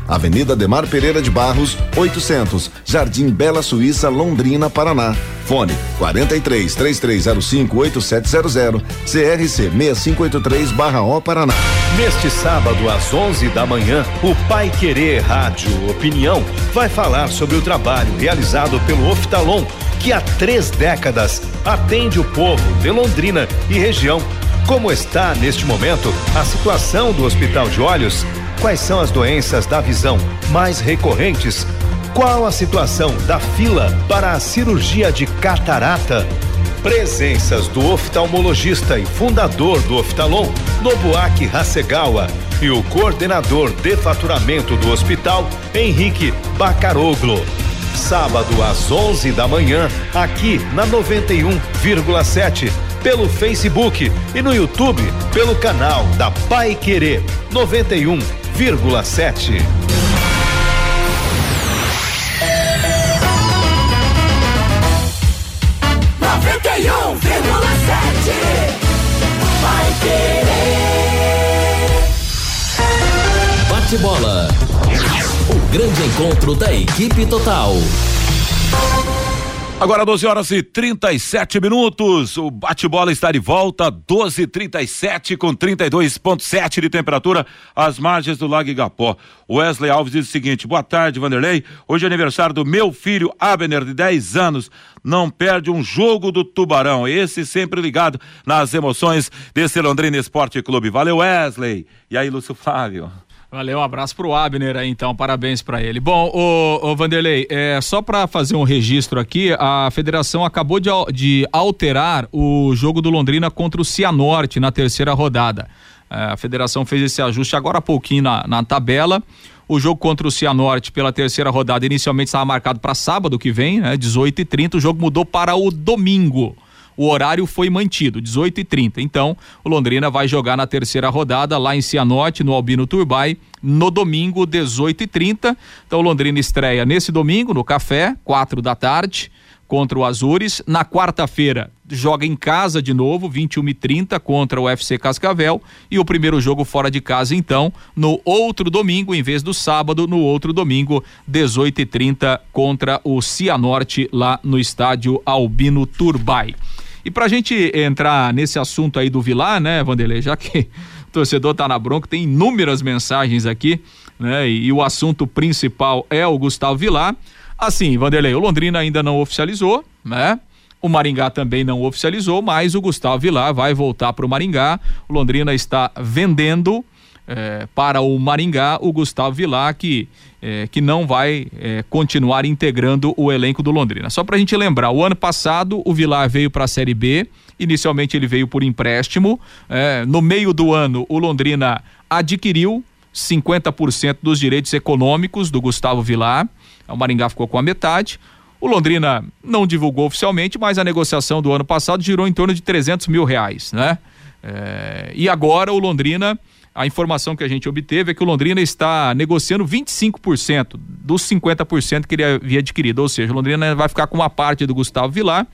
Avenida Demar Pereira de Barros, 800, Jardim Bela Suíça, Londrina, Paraná. Fone 43 3305 8700, CRC 6583/O Paraná. Neste sábado às 11 da manhã, o Pai Querer Rádio Opinião vai falar sobre o trabalho realizado pelo Oftalon, que há três décadas atende o povo de Londrina e região. Como está neste momento a situação do Hospital de Olhos? Quais são as doenças da visão mais recorrentes? Qual a situação da fila para a cirurgia de catarata? Presenças do oftalmologista e fundador do Oftalon, Nobuaki Hasegawa, e o coordenador de faturamento do hospital, Henrique Bacaroglo. Sábado às 11 da manhã, aqui na 91,7, pelo Facebook e no YouTube, pelo canal da Pai Querer 91 101,7. Bate bola. O grande encontro da equipe total. Agora 12 horas e 37 minutos. O bate-bola está de volta, 12 37 com 32,7 de temperatura às margens do Lago Igapó. Wesley Alves diz o seguinte: boa tarde, Vanderlei. Hoje é aniversário do meu filho Abner, de 10 anos. Não perde um jogo do Tubarão. Esse sempre ligado nas emoções desse Londrina Esporte Clube. Valeu, Wesley. E aí, Lúcio Flávio? Valeu, um abraço pro Abner aí, então, parabéns para ele. Bom, o, o Vanderlei, é, só para fazer um registro aqui, a federação acabou de, de alterar o jogo do Londrina contra o Cianorte na terceira rodada. É, a federação fez esse ajuste agora há pouquinho na, na tabela. O jogo contra o Cianorte pela terceira rodada inicialmente estava marcado para sábado que vem, né, 18h30. O jogo mudou para o domingo o horário foi mantido, 18 e 30 Então, o Londrina vai jogar na terceira rodada lá em Cianorte, no Albino Turbay, no domingo, 18 e 30 Então, o Londrina estreia nesse domingo, no Café, quatro da tarde contra o Azures. Na quarta-feira, joga em casa de novo, 21 e 30 contra o FC Cascavel. E o primeiro jogo fora de casa, então, no outro domingo, em vez do sábado, no outro domingo, 18 e 30 contra o Cianorte, lá no estádio Albino Turbay. E pra gente entrar nesse assunto aí do Vilar, né, Vanderlei, já que o torcedor tá na bronca, tem inúmeras mensagens aqui, né, e, e o assunto principal é o Gustavo Vilar. Assim, Vanderlei, o Londrina ainda não oficializou, né? O Maringá também não oficializou, mas o Gustavo Vilar vai voltar para o Maringá. O Londrina está vendendo é, para o Maringá o Gustavo Vilar, que, é, que não vai é, continuar integrando o elenco do Londrina. Só para a gente lembrar, o ano passado o Vilar veio para a Série B, inicialmente ele veio por empréstimo, no meio do ano o Londrina adquiriu 50% dos direitos econômicos do Gustavo Vilar, o Maringá ficou com a metade. O Londrina não divulgou oficialmente, mas a negociação do ano passado girou em torno de 300 mil reais, né? É, e agora o Londrina a informação que a gente obteve é que o Londrina está negociando 25% dos 50% que ele havia adquirido, ou seja, o Londrina vai ficar com uma parte do Gustavo Vilar,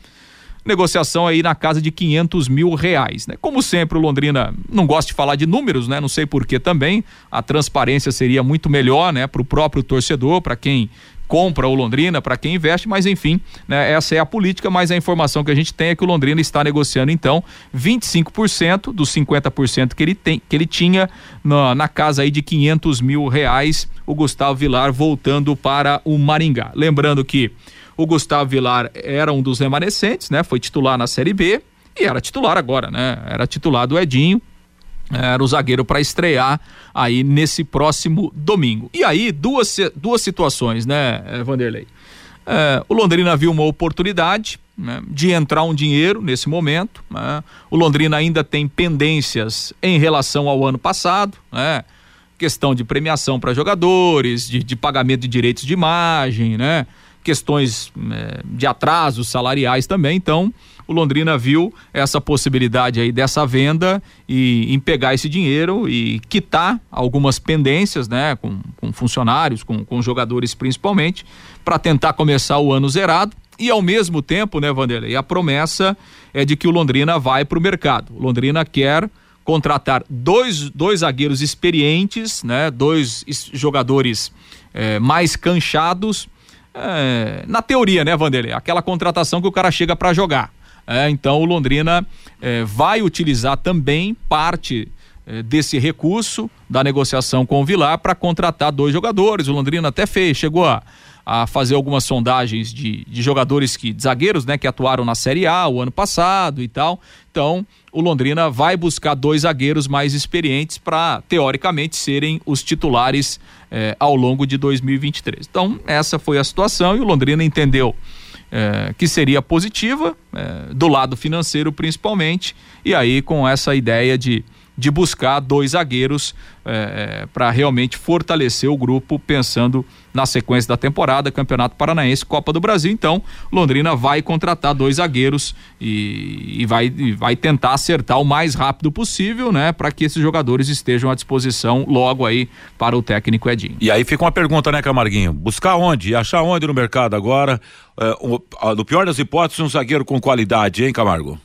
negociação aí na casa de 500 mil reais, né? Como sempre, o Londrina não gosta de falar de números, né? Não sei por que também, a transparência seria muito melhor, né? Para o próprio torcedor, para quem compra o Londrina, para quem investe, mas enfim, né, essa é a política, mas a informação que a gente tem é que o Londrina está negociando então 25% dos 50% que ele tem, que ele tinha na, na casa aí de 500 mil reais, o Gustavo Vilar voltando para o Maringá. Lembrando que o Gustavo Vilar era um dos remanescentes, né? Foi titular na Série B e era titular agora, né? Era titular do Edinho, era o zagueiro para estrear aí nesse próximo domingo. E aí, duas, duas situações, né, eh, Vanderlei? É, o Londrina viu uma oportunidade né, de entrar um dinheiro nesse momento. Né? O Londrina ainda tem pendências em relação ao ano passado, né? questão de premiação para jogadores, de, de, pagamento de direitos de imagem, né? Questões é, de atrasos salariais também. Então, o Londrina viu essa possibilidade aí dessa venda e em pegar esse dinheiro e quitar algumas pendências, né, com, com funcionários, com, com jogadores principalmente, para tentar começar o ano zerado. E ao mesmo tempo, né, Vanderlei, a promessa é de que o Londrina vai para o mercado. O Londrina quer contratar dois, dois zagueiros experientes, né, dois jogadores eh, mais canchados. Eh, na teoria, né, Vanderlei? Aquela contratação que o cara chega para jogar. É, então o Londrina é, vai utilizar também parte é, desse recurso da negociação com o Vilar para contratar dois jogadores. O Londrina até fez, chegou a, a fazer algumas sondagens de, de jogadores que, de zagueiros, né, que atuaram na Série A o ano passado e tal. Então, o Londrina vai buscar dois zagueiros mais experientes para, teoricamente, serem os titulares é, ao longo de 2023. Então, essa foi a situação e o Londrina entendeu é, que seria positiva, é, do lado financeiro principalmente, e aí com essa ideia de, de buscar dois zagueiros é, é para realmente fortalecer o grupo, pensando na sequência da temporada, Campeonato Paranaense, Copa do Brasil. Então, Londrina vai contratar dois zagueiros e, e vai, e vai tentar acertar o mais rápido possível, né, para que esses jogadores estejam à disposição logo aí para o técnico Edinho. E aí fica uma pergunta, né, Camarguinho? Buscar onde? Achar onde no mercado agora? É, o, no pior das hipóteses, um zagueiro com qualidade, hein, Camargo?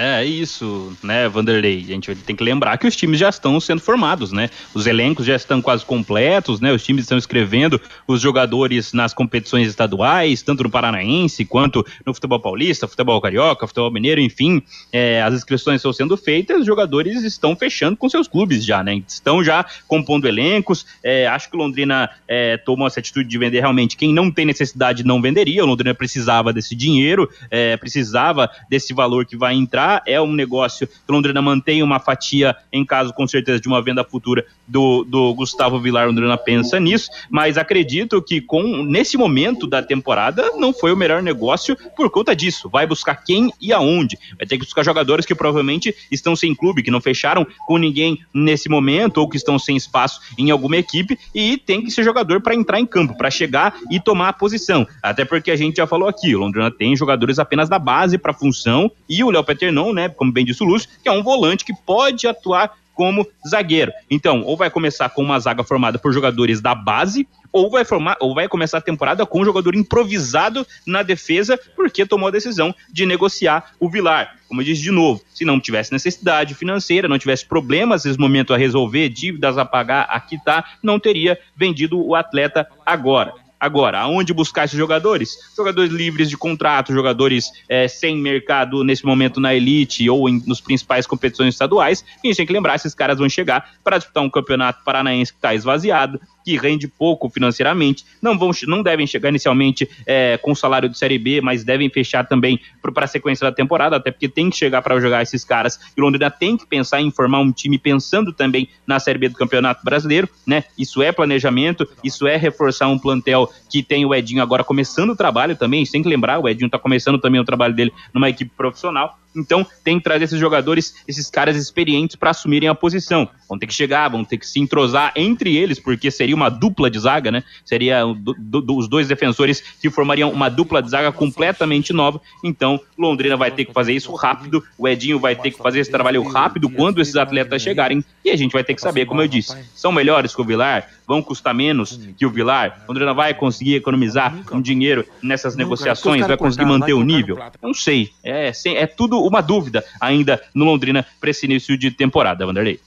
É, é isso, né, Vanderlei? A gente tem que lembrar que os times já estão sendo formados, né? Os elencos já estão quase completos, né? Os times estão escrevendo os jogadores nas competições estaduais, tanto no Paranaense quanto no futebol paulista, futebol carioca, futebol mineiro, enfim. É, as inscrições estão sendo feitas, os jogadores estão fechando com seus clubes já, né? Estão já compondo elencos. É, acho que o Londrina é, tomou essa atitude de vender realmente. Quem não tem necessidade não venderia. O Londrina precisava desse dinheiro, é, precisava desse valor que vai entrar é um negócio que Londrina mantém uma fatia em caso, com certeza, de uma venda futura do, do Gustavo Vilar. Londrina pensa nisso, mas acredito que com nesse momento da temporada não foi o melhor negócio por conta disso. Vai buscar quem e aonde. Vai ter que buscar jogadores que provavelmente estão sem clube, que não fecharam com ninguém nesse momento ou que estão sem espaço em alguma equipe e tem que ser jogador para entrar em campo, para chegar e tomar a posição. Até porque a gente já falou aqui, Londrina tem jogadores apenas da base para função e o Léo Peter não, né? Como bem disse o Lúcio, que é um volante que pode atuar como zagueiro. Então, ou vai começar com uma zaga formada por jogadores da base, ou vai formar, ou vai começar a temporada com um jogador improvisado na defesa, porque tomou a decisão de negociar o Vilar. Como eu disse de novo, se não tivesse necessidade financeira, não tivesse problemas nesse momento a resolver, dívidas a pagar, a quitar, não teria vendido o atleta agora. Agora, aonde buscar esses jogadores? Jogadores livres de contrato, jogadores é, sem mercado nesse momento na elite ou em, nos principais competições estaduais. E a gente tem que lembrar, esses caras vão chegar para disputar um campeonato paranaense que está esvaziado, que rende pouco financeiramente, não vão não devem chegar inicialmente é, com salário de Série B, mas devem fechar também para a sequência da temporada, até porque tem que chegar para jogar esses caras. E Londrina tem que pensar em formar um time pensando também na Série B do Campeonato Brasileiro, né? Isso é planejamento, isso é reforçar um plantel que tem o Edinho agora começando o trabalho também, tem que lembrar, o Edinho está começando também o trabalho dele numa equipe profissional, então, tem que trazer esses jogadores, esses caras experientes para assumirem a posição. Vão ter que chegar, vão ter que se entrosar entre eles, porque seria uma dupla de zaga, né? Seria do, do, os dois defensores que formariam uma dupla de zaga completamente nova. Então, Londrina vai ter que fazer isso rápido, o Edinho vai ter que fazer esse trabalho rápido quando esses atletas chegarem, e a gente vai ter que saber, como eu disse, são melhores que o Vilar, vão custar menos que o Vilar, Londrina vai conseguir economizar um dinheiro nessas negociações, vai conseguir manter o nível? Não sei, é, é tudo uma dúvida ainda no Londrina para esse início de temporada, Vanderlei.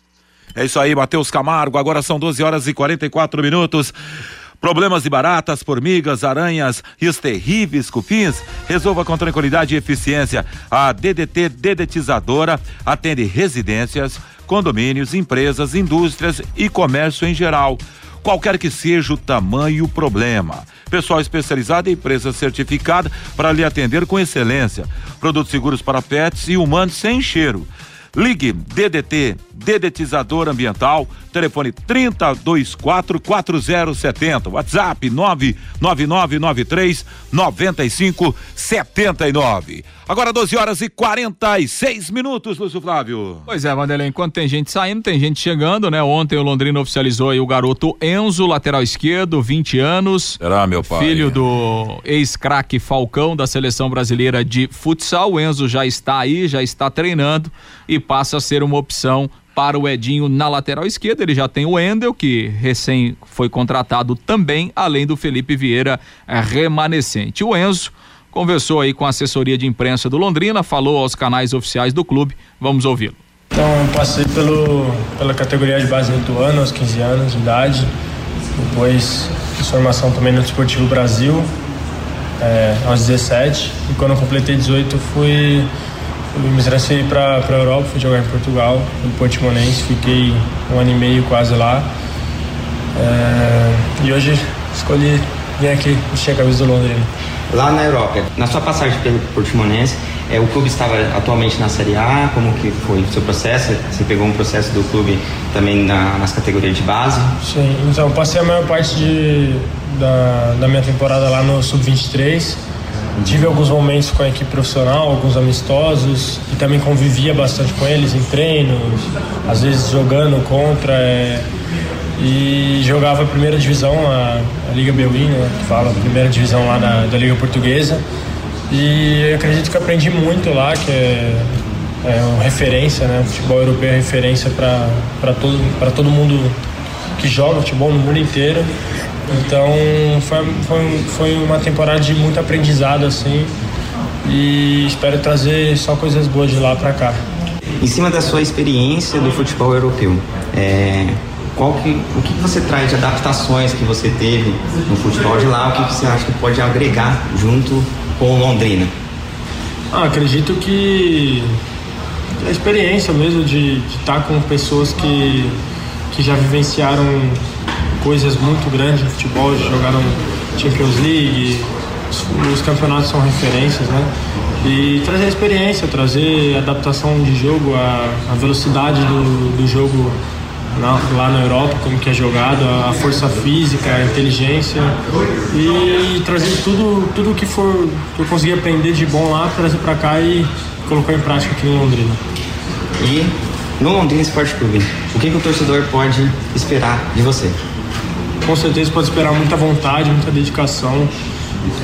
É isso aí, Matheus Camargo. Agora são 12 horas e 44 minutos. Problemas de baratas, formigas, aranhas e os terríveis cupins? Resolva com tranquilidade e eficiência. A DDT Dedetizadora atende residências, condomínios, empresas, indústrias e comércio em geral qualquer que seja o tamanho e o problema. Pessoal especializado e empresa certificada para lhe atender com excelência. Produtos seguros para pets e humanos sem cheiro. Ligue DDT, Dedetizador Ambiental, telefone 3024 4070, WhatsApp 99993 9579. Agora 12 horas e 46 minutos, Lúcio Flávio. Pois é, Vanderlei, enquanto tem gente saindo, tem gente chegando, né? Ontem o Londrina oficializou aí o garoto Enzo, lateral esquerdo, 20 anos. Será, meu pai? Filho do ex-craque Falcão da seleção brasileira de futsal. O Enzo já está aí, já está treinando e passa a ser uma opção para o Edinho na lateral esquerda. Ele já tem o Endel, que recém foi contratado também, além do Felipe Vieira é, remanescente. O Enzo conversou aí com a assessoria de imprensa do Londrina, falou aos canais oficiais do clube. Vamos ouvi-lo. Então, passei pelo, pela categoria de base do ano, aos 15 anos de idade. Depois formação também no Desportivo Brasil, é, aos 17. E quando completei 18, fui me transferi para a Europa, fui jogar em Portugal, no Portimonense, fiquei um ano e meio quase lá. É, e hoje escolhi vir aqui vestir a camisa do Londrina. Lá na Europa, na sua passagem pelo Portimonense, é, o clube estava atualmente na Série A, como que foi o seu processo? Você pegou um processo do clube também na, nas categorias de base? Sim, então passei a maior parte de, da, da minha temporada lá no Sub-23, Tive alguns momentos com a equipe profissional, alguns amistosos, e também convivia bastante com eles em treinos, às vezes jogando contra. É, e jogava a primeira divisão, a, a Liga Beuin, né, que fala, a primeira divisão lá da, da Liga Portuguesa. E acredito que aprendi muito lá, que é, é uma referência, né? O futebol europeu é referência para todo, todo mundo que joga futebol no mundo inteiro. Então foi, foi, foi uma temporada de muito aprendizado assim e espero trazer só coisas boas de lá para cá. Em cima da sua experiência do futebol europeu, é, qual que, o que você traz de adaptações que você teve no futebol de lá? O que você acha que pode agregar junto com o Londrina? Ah, acredito que a experiência mesmo de, de estar com pessoas que, que já vivenciaram coisas muito grandes no futebol, jogaram Champions League, os, os campeonatos são referências, né? E trazer experiência, trazer adaptação de jogo, a, a velocidade do, do jogo na, lá na Europa, como que é jogado, a, força física, a inteligência e, e trazer tudo, tudo que for que eu conseguir aprender de bom lá, trazer para cá e colocar em prática aqui em Londrina. E no Londrina Esporte Clube, o que, que o torcedor pode esperar de você? Com certeza pode esperar muita vontade, muita dedicação.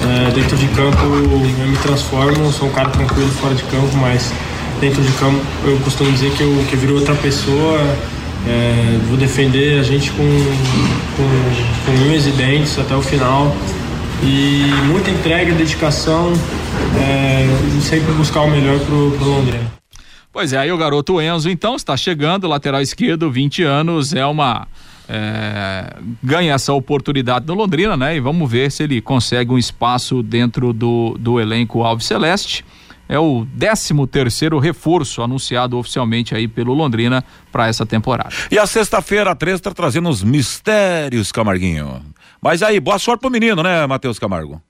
É, dentro de campo eu me transformo, sou um cara tranquilo fora de campo, mas dentro de campo eu costumo dizer que eu que viro outra pessoa é, vou defender a gente com, com, com unhas e dentes até o final. E muita entrega, dedicação é, sempre buscar o melhor pro, pro Londrina. Pois é, aí o garoto Enzo então está chegando, lateral esquerdo, 20 anos, é uma. É, ganha essa oportunidade no Londrina, né? E vamos ver se ele consegue um espaço dentro do, do elenco Alves Celeste é o 13 terceiro reforço anunciado oficialmente aí pelo Londrina para essa temporada. E a sexta-feira a 13 está trazendo os mistérios, Camarguinho. Mas aí, boa sorte pro menino, né, Matheus Camargo?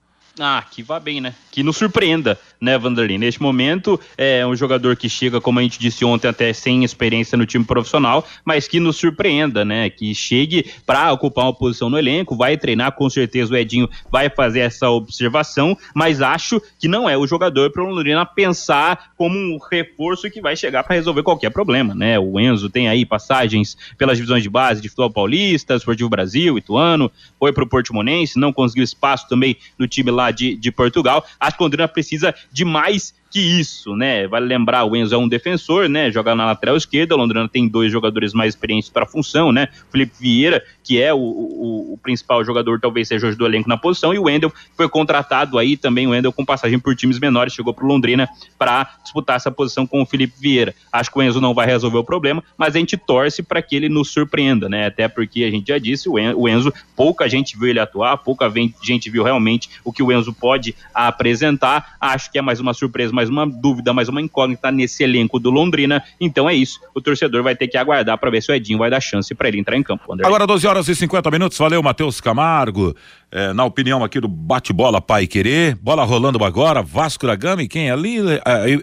Ah, que vá bem, né? Que nos surpreenda, né, Vanderlei? Neste momento, é um jogador que chega, como a gente disse ontem, até sem experiência no time profissional, mas que nos surpreenda, né? Que chegue para ocupar uma posição no elenco, vai treinar, com certeza o Edinho vai fazer essa observação, mas acho que não é o jogador para o Londrina pensar como um reforço que vai chegar para resolver qualquer problema, né? O Enzo tem aí passagens pelas divisões de base de futebol paulista, Esportivo Brasil, Ituano, foi para o Portimonense, não conseguiu espaço também no time lá de, de Portugal. Acho que o Londrina precisa de mais que isso, né? Vale lembrar, o Enzo é um defensor, né? Joga na lateral esquerda, Londrina tem dois jogadores mais experientes para a função, né? Felipe Vieira, que é o, o, o, principal jogador, talvez seja hoje do elenco na posição, e o Wendel foi contratado aí também, o Wendel com passagem por times menores, chegou para Londrina para disputar essa posição com o Felipe Vieira. Acho que o Enzo não vai resolver o problema, mas a gente torce para que ele nos surpreenda, né? Até porque a gente já disse, o Enzo, pouca gente viu ele atuar, pouca gente viu realmente o que o Enzo pode apresentar. Acho que é mais uma surpresa mais uma dúvida, mais uma incógnita nesse elenco do Londrina. Então é isso. O torcedor vai ter que aguardar para ver se o Edinho vai dar chance para ele entrar em campo. André. Agora 12 horas e 50 minutos. Valeu, Matheus Camargo. É, na opinião aqui do bate-bola Pai Querer. Bola rolando agora. Vasco da Gama e quem ali?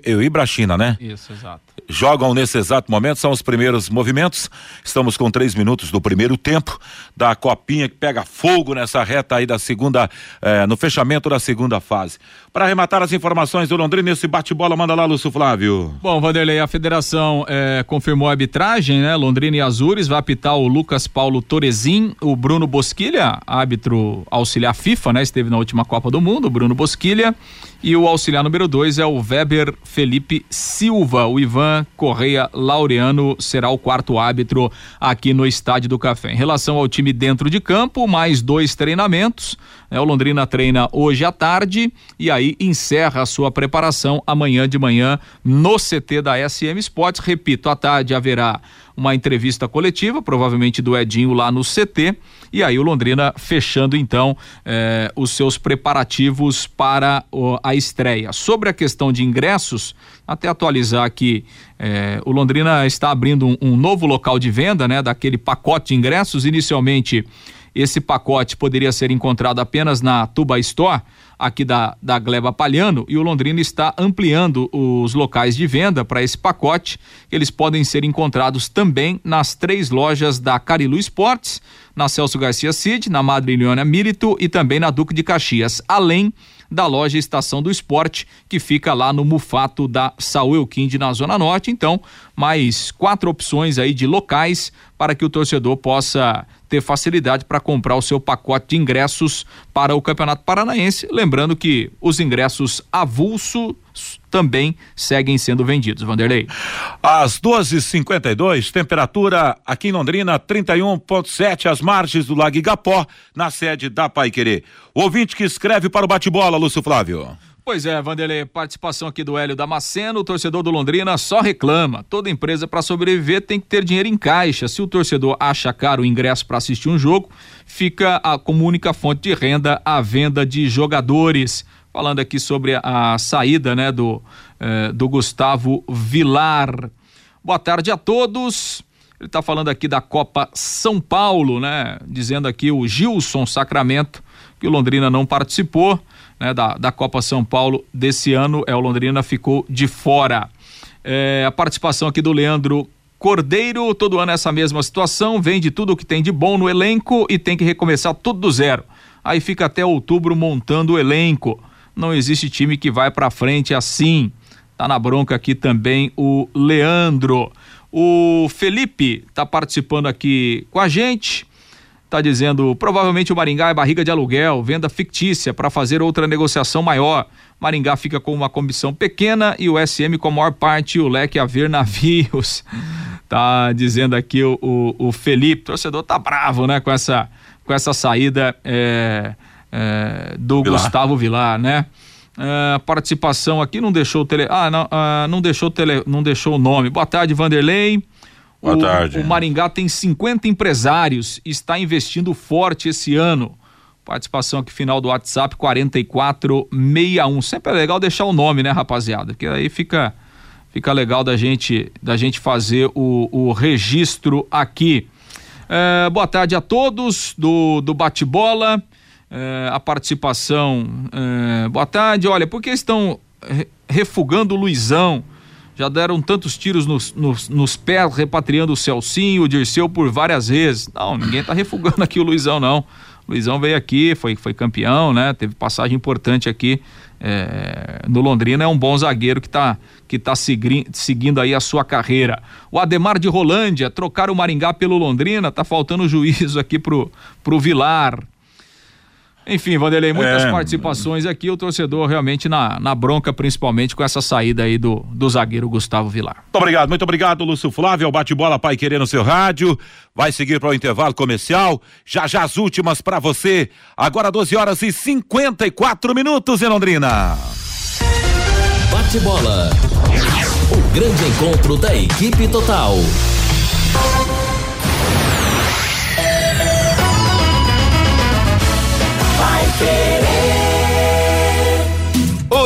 É, o Ibrachina, né? Isso, exato. Jogam nesse exato momento, são os primeiros movimentos. Estamos com três minutos do primeiro tempo da copinha que pega fogo nessa reta aí da segunda, é, no fechamento da segunda fase. Para arrematar as informações do Londrina, esse bate-bola, manda lá, Lúcio Flávio. Bom, Vanderlei, a federação é, confirmou a arbitragem, né? Londrina e Azures vai apitar o Lucas Paulo Torezin, o Bruno Bosquilha, árbitro auxiliar FIFA, né? Esteve na última Copa do Mundo, Bruno Bosquilha. E o auxiliar número dois é o Weber Felipe Silva. O Ivan Correia Laureano será o quarto árbitro aqui no Estádio do Café. Em relação ao time dentro de campo, mais dois treinamentos. Né? O Londrina treina hoje à tarde e aí encerra a sua preparação amanhã de manhã no CT da SM Sports. Repito, à tarde haverá uma entrevista coletiva, provavelmente do Edinho lá no CT, e aí o Londrina fechando então eh, os seus preparativos para a estreia. Sobre a questão de ingressos, até atualizar aqui, eh, o Londrina está abrindo um, um novo local de venda, né, daquele pacote de ingressos, inicialmente esse pacote poderia ser encontrado apenas na Tuba Store, aqui da, da Gleba Palhano, e o Londrina está ampliando os locais de venda para esse pacote. Eles podem ser encontrados também nas três lojas da Carilu Esportes, na Celso Garcia Cid, na Madre Leônia Milito e também na Duque de Caxias, além da loja Estação do Esporte, que fica lá no Mufato da Saúl Kind, na Zona Norte. Então, mais quatro opções aí de locais para que o torcedor possa ter facilidade para comprar o seu pacote de ingressos para o Campeonato Paranaense. Lembrando que os ingressos avulso também seguem sendo vendidos. Vanderlei. Às 12h52, temperatura aqui em Londrina, 31,7 às margens do Lago Igapó, na sede da Pai Querer. O ouvinte que escreve para o bate-bola, Lúcio Flávio. Pois é, Vanderlei, participação aqui do Hélio Damasceno, o torcedor do Londrina só reclama. Toda empresa para sobreviver tem que ter dinheiro em caixa. Se o torcedor acha caro o ingresso para assistir um jogo, fica a, como única fonte de renda a venda de jogadores. Falando aqui sobre a, saída, né, do, eh, do Gustavo Vilar. Boa tarde a todos. Ele está falando aqui da Copa São Paulo, né? Dizendo aqui o Gilson Sacramento que o Londrina não participou né, da, da Copa São Paulo desse ano. É, o Londrina ficou de fora. É, a participação aqui do Leandro Cordeiro, todo ano é essa mesma situação, vende tudo o que tem de bom no elenco e tem que recomeçar tudo do zero. Aí fica até outubro montando o elenco. Não existe time que vai para frente assim. Tá na bronca aqui também o Leandro. O Felipe tá participando aqui com a gente. Tá dizendo, provavelmente o Maringá é barriga de aluguel, venda fictícia para fazer outra negociação maior. Maringá fica com uma comissão pequena e o SM com a maior parte, o leque a ver navios. [laughs] Tá dizendo aqui o, o, o Felipe, o torcedor tá bravo, né, com essa, com essa saída é, é, do Vilar. Gustavo Vilar, né? É, participação aqui não deixou o tele, ah, não, ah, não deixou tele, não deixou o nome. Boa tarde, Vanderlei. Boa o, tarde. O Maringá tem 50 empresários e está investindo forte esse ano. Participação aqui final do WhatsApp 4461. Sempre é legal deixar o nome, né, rapaziada? Porque aí fica fica legal da gente da gente fazer o, o registro aqui. É, boa tarde a todos do, do bate-bola. É, a participação. É, boa tarde. Olha, por que estão refugando o Luizão? já deram tantos tiros nos, nos, nos pés, repatriando o Celcinho, o Dirceu por várias vezes. Não, ninguém tá refugando aqui o Luizão, não. O Luizão veio aqui, foi, foi campeão, né? Teve passagem importante aqui é, no Londrina. É um bom zagueiro que tá, que tá segui, seguindo aí a sua carreira. O Ademar de Rolândia, trocar o Maringá pelo Londrina, tá faltando juízo aqui pro, pro Vilar. Enfim, Vanderlei, muitas é, participações aqui, o torcedor realmente na, na bronca, principalmente com essa saída aí do, do zagueiro Gustavo Vilar. Muito obrigado, muito obrigado, Lúcio Flávio, bate-bola Pai Querer no seu rádio, vai seguir para o intervalo comercial, já já as últimas para você, agora 12 horas e 54 minutos em Londrina. Bate-bola, o grande encontro da equipe total.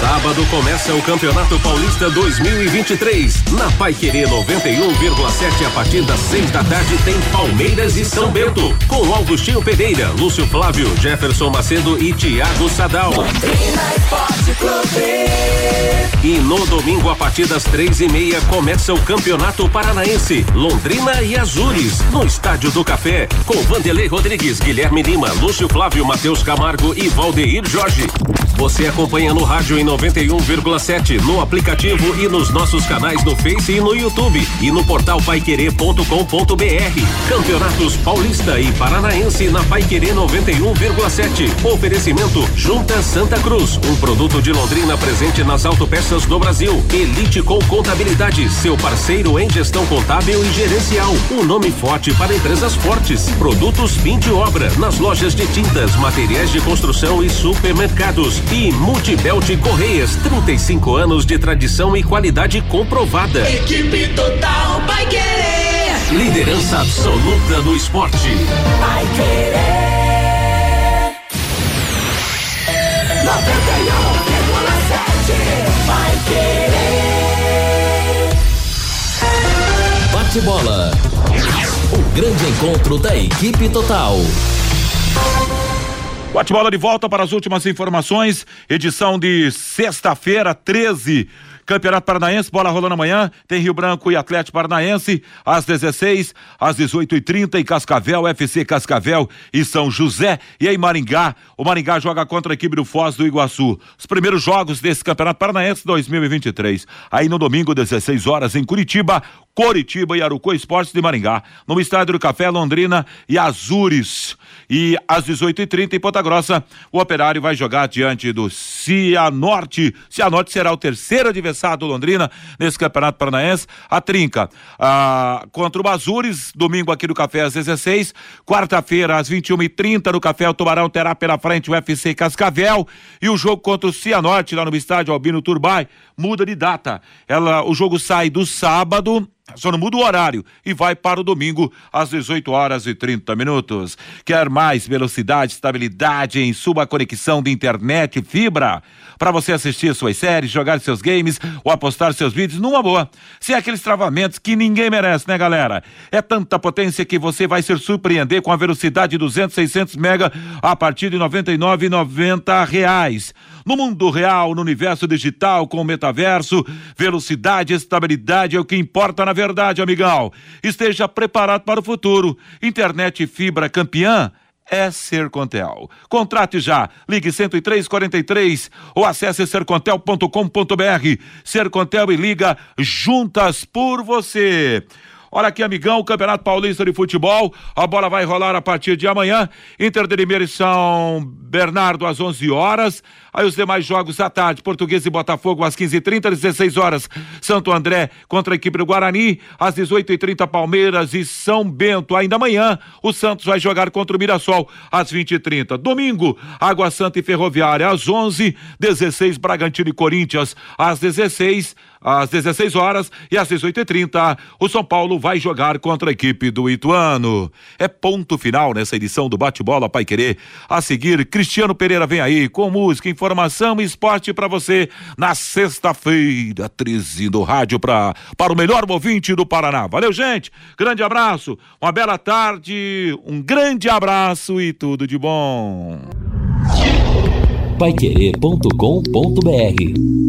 Sábado começa o Campeonato Paulista 2023. Na Pai Querer 91,7 a partir das 6 da tarde tem Palmeiras e São Bento. Com Augustinho Pereira, Lúcio Flávio, Jefferson Macedo e Thiago Sadal. E no domingo, a partir das três e meia, começa o Campeonato Paranaense. Londrina e Azures, no Estádio do Café, com Vanderlei Rodrigues, Guilherme Lima, Lúcio Flávio, Matheus Camargo e Valdeir Jorge. Você acompanha no rádio em 91,7, no aplicativo e nos nossos canais no Face e no YouTube e no portal paiquerê.com.br. Campeonatos Paulista e Paranaense na Paiquerê 91,7. Oferecimento Junta Santa Cruz, um produto de Londrina presente nas autopeças do Brasil. Elite com Contabilidade, seu parceiro em gestão contábil e gerencial. Um nome forte para empresas fortes. Produtos fim de obra nas lojas de tintas, materiais de construção e supermercados. E Multibelt Correia Correias, 35 anos de tradição e qualidade comprovada. Equipe total vai querer. Liderança absoluta no esporte. Vai querer. 91,7 vai querer. bate-bola. O grande encontro da equipe total. Bate-bola de volta para as últimas informações. Edição de sexta-feira, 13 Campeonato Paranaense, bola rolando amanhã. Tem Rio Branco e Atlético Paranaense, às 16, às 18h30 em Cascavel, FC Cascavel e São José. E em Maringá, o Maringá joga contra a equipe do Foz do Iguaçu. Os primeiros jogos desse Campeonato Paranaense 2023. Aí no domingo, 16 horas, em Curitiba, Coritiba e Arucô Esportes de Maringá, no Estádio do Café, Londrina e Azures. E às 18h30 em Ponta Grossa, o Operário vai jogar diante do Cianorte. Cianorte será o terceiro adversário do Londrina nesse Campeonato Paranaense. A trinca ah, contra o Azures, domingo aqui no Café às 16 quarta-feira às 21h30 no Café o Tubarão terá pela frente o FC Cascavel e o jogo contra o Cianorte lá no estádio Albino Turbai muda de data. Ela, o jogo sai do sábado só não muda o horário e vai para o domingo às 18 horas e 30 minutos. Quer mais velocidade, estabilidade em sua conexão de internet fibra? Para você assistir suas séries, jogar seus games ou apostar seus vídeos numa boa. Sem aqueles travamentos que ninguém merece, né, galera? É tanta potência que você vai se surpreender com a velocidade de 200, 600 mega a partir de 99,90 reais. No mundo real, no universo digital, com o metaverso, velocidade e estabilidade é o que importa na verdade, amigão. Esteja preparado para o futuro. Internet fibra campeã é Sercontel. Contrate já. Ligue 10343 ou acesse sercontel.com.br. Sercontel e liga juntas por você. Olha aqui, amigão, o Campeonato Paulista de Futebol. A bola vai rolar a partir de amanhã. Inter de Limeira e São Bernardo às 11 horas. Aí os demais jogos à tarde, Português e Botafogo às 15h30, 16 horas, Santo André contra a equipe do Guarani, às 18h30, Palmeiras e São Bento. Ainda amanhã, o Santos vai jogar contra o Mirassol às 20h30. Domingo, Água Santa e Ferroviária às 11 16 Bragantino e Corinthians às 16 às 16 horas e às 18h30, o São Paulo vai jogar contra a equipe do Ituano. É ponto final nessa edição do Bate-Bola Pai Querer. A seguir, Cristiano Pereira vem aí com música, informação e esporte para você na sexta-feira, 13 do rádio pra, para o melhor ouvinte do Paraná. Valeu, gente. Grande abraço, uma bela tarde, um grande abraço e tudo de bom. Paiquerê.com.br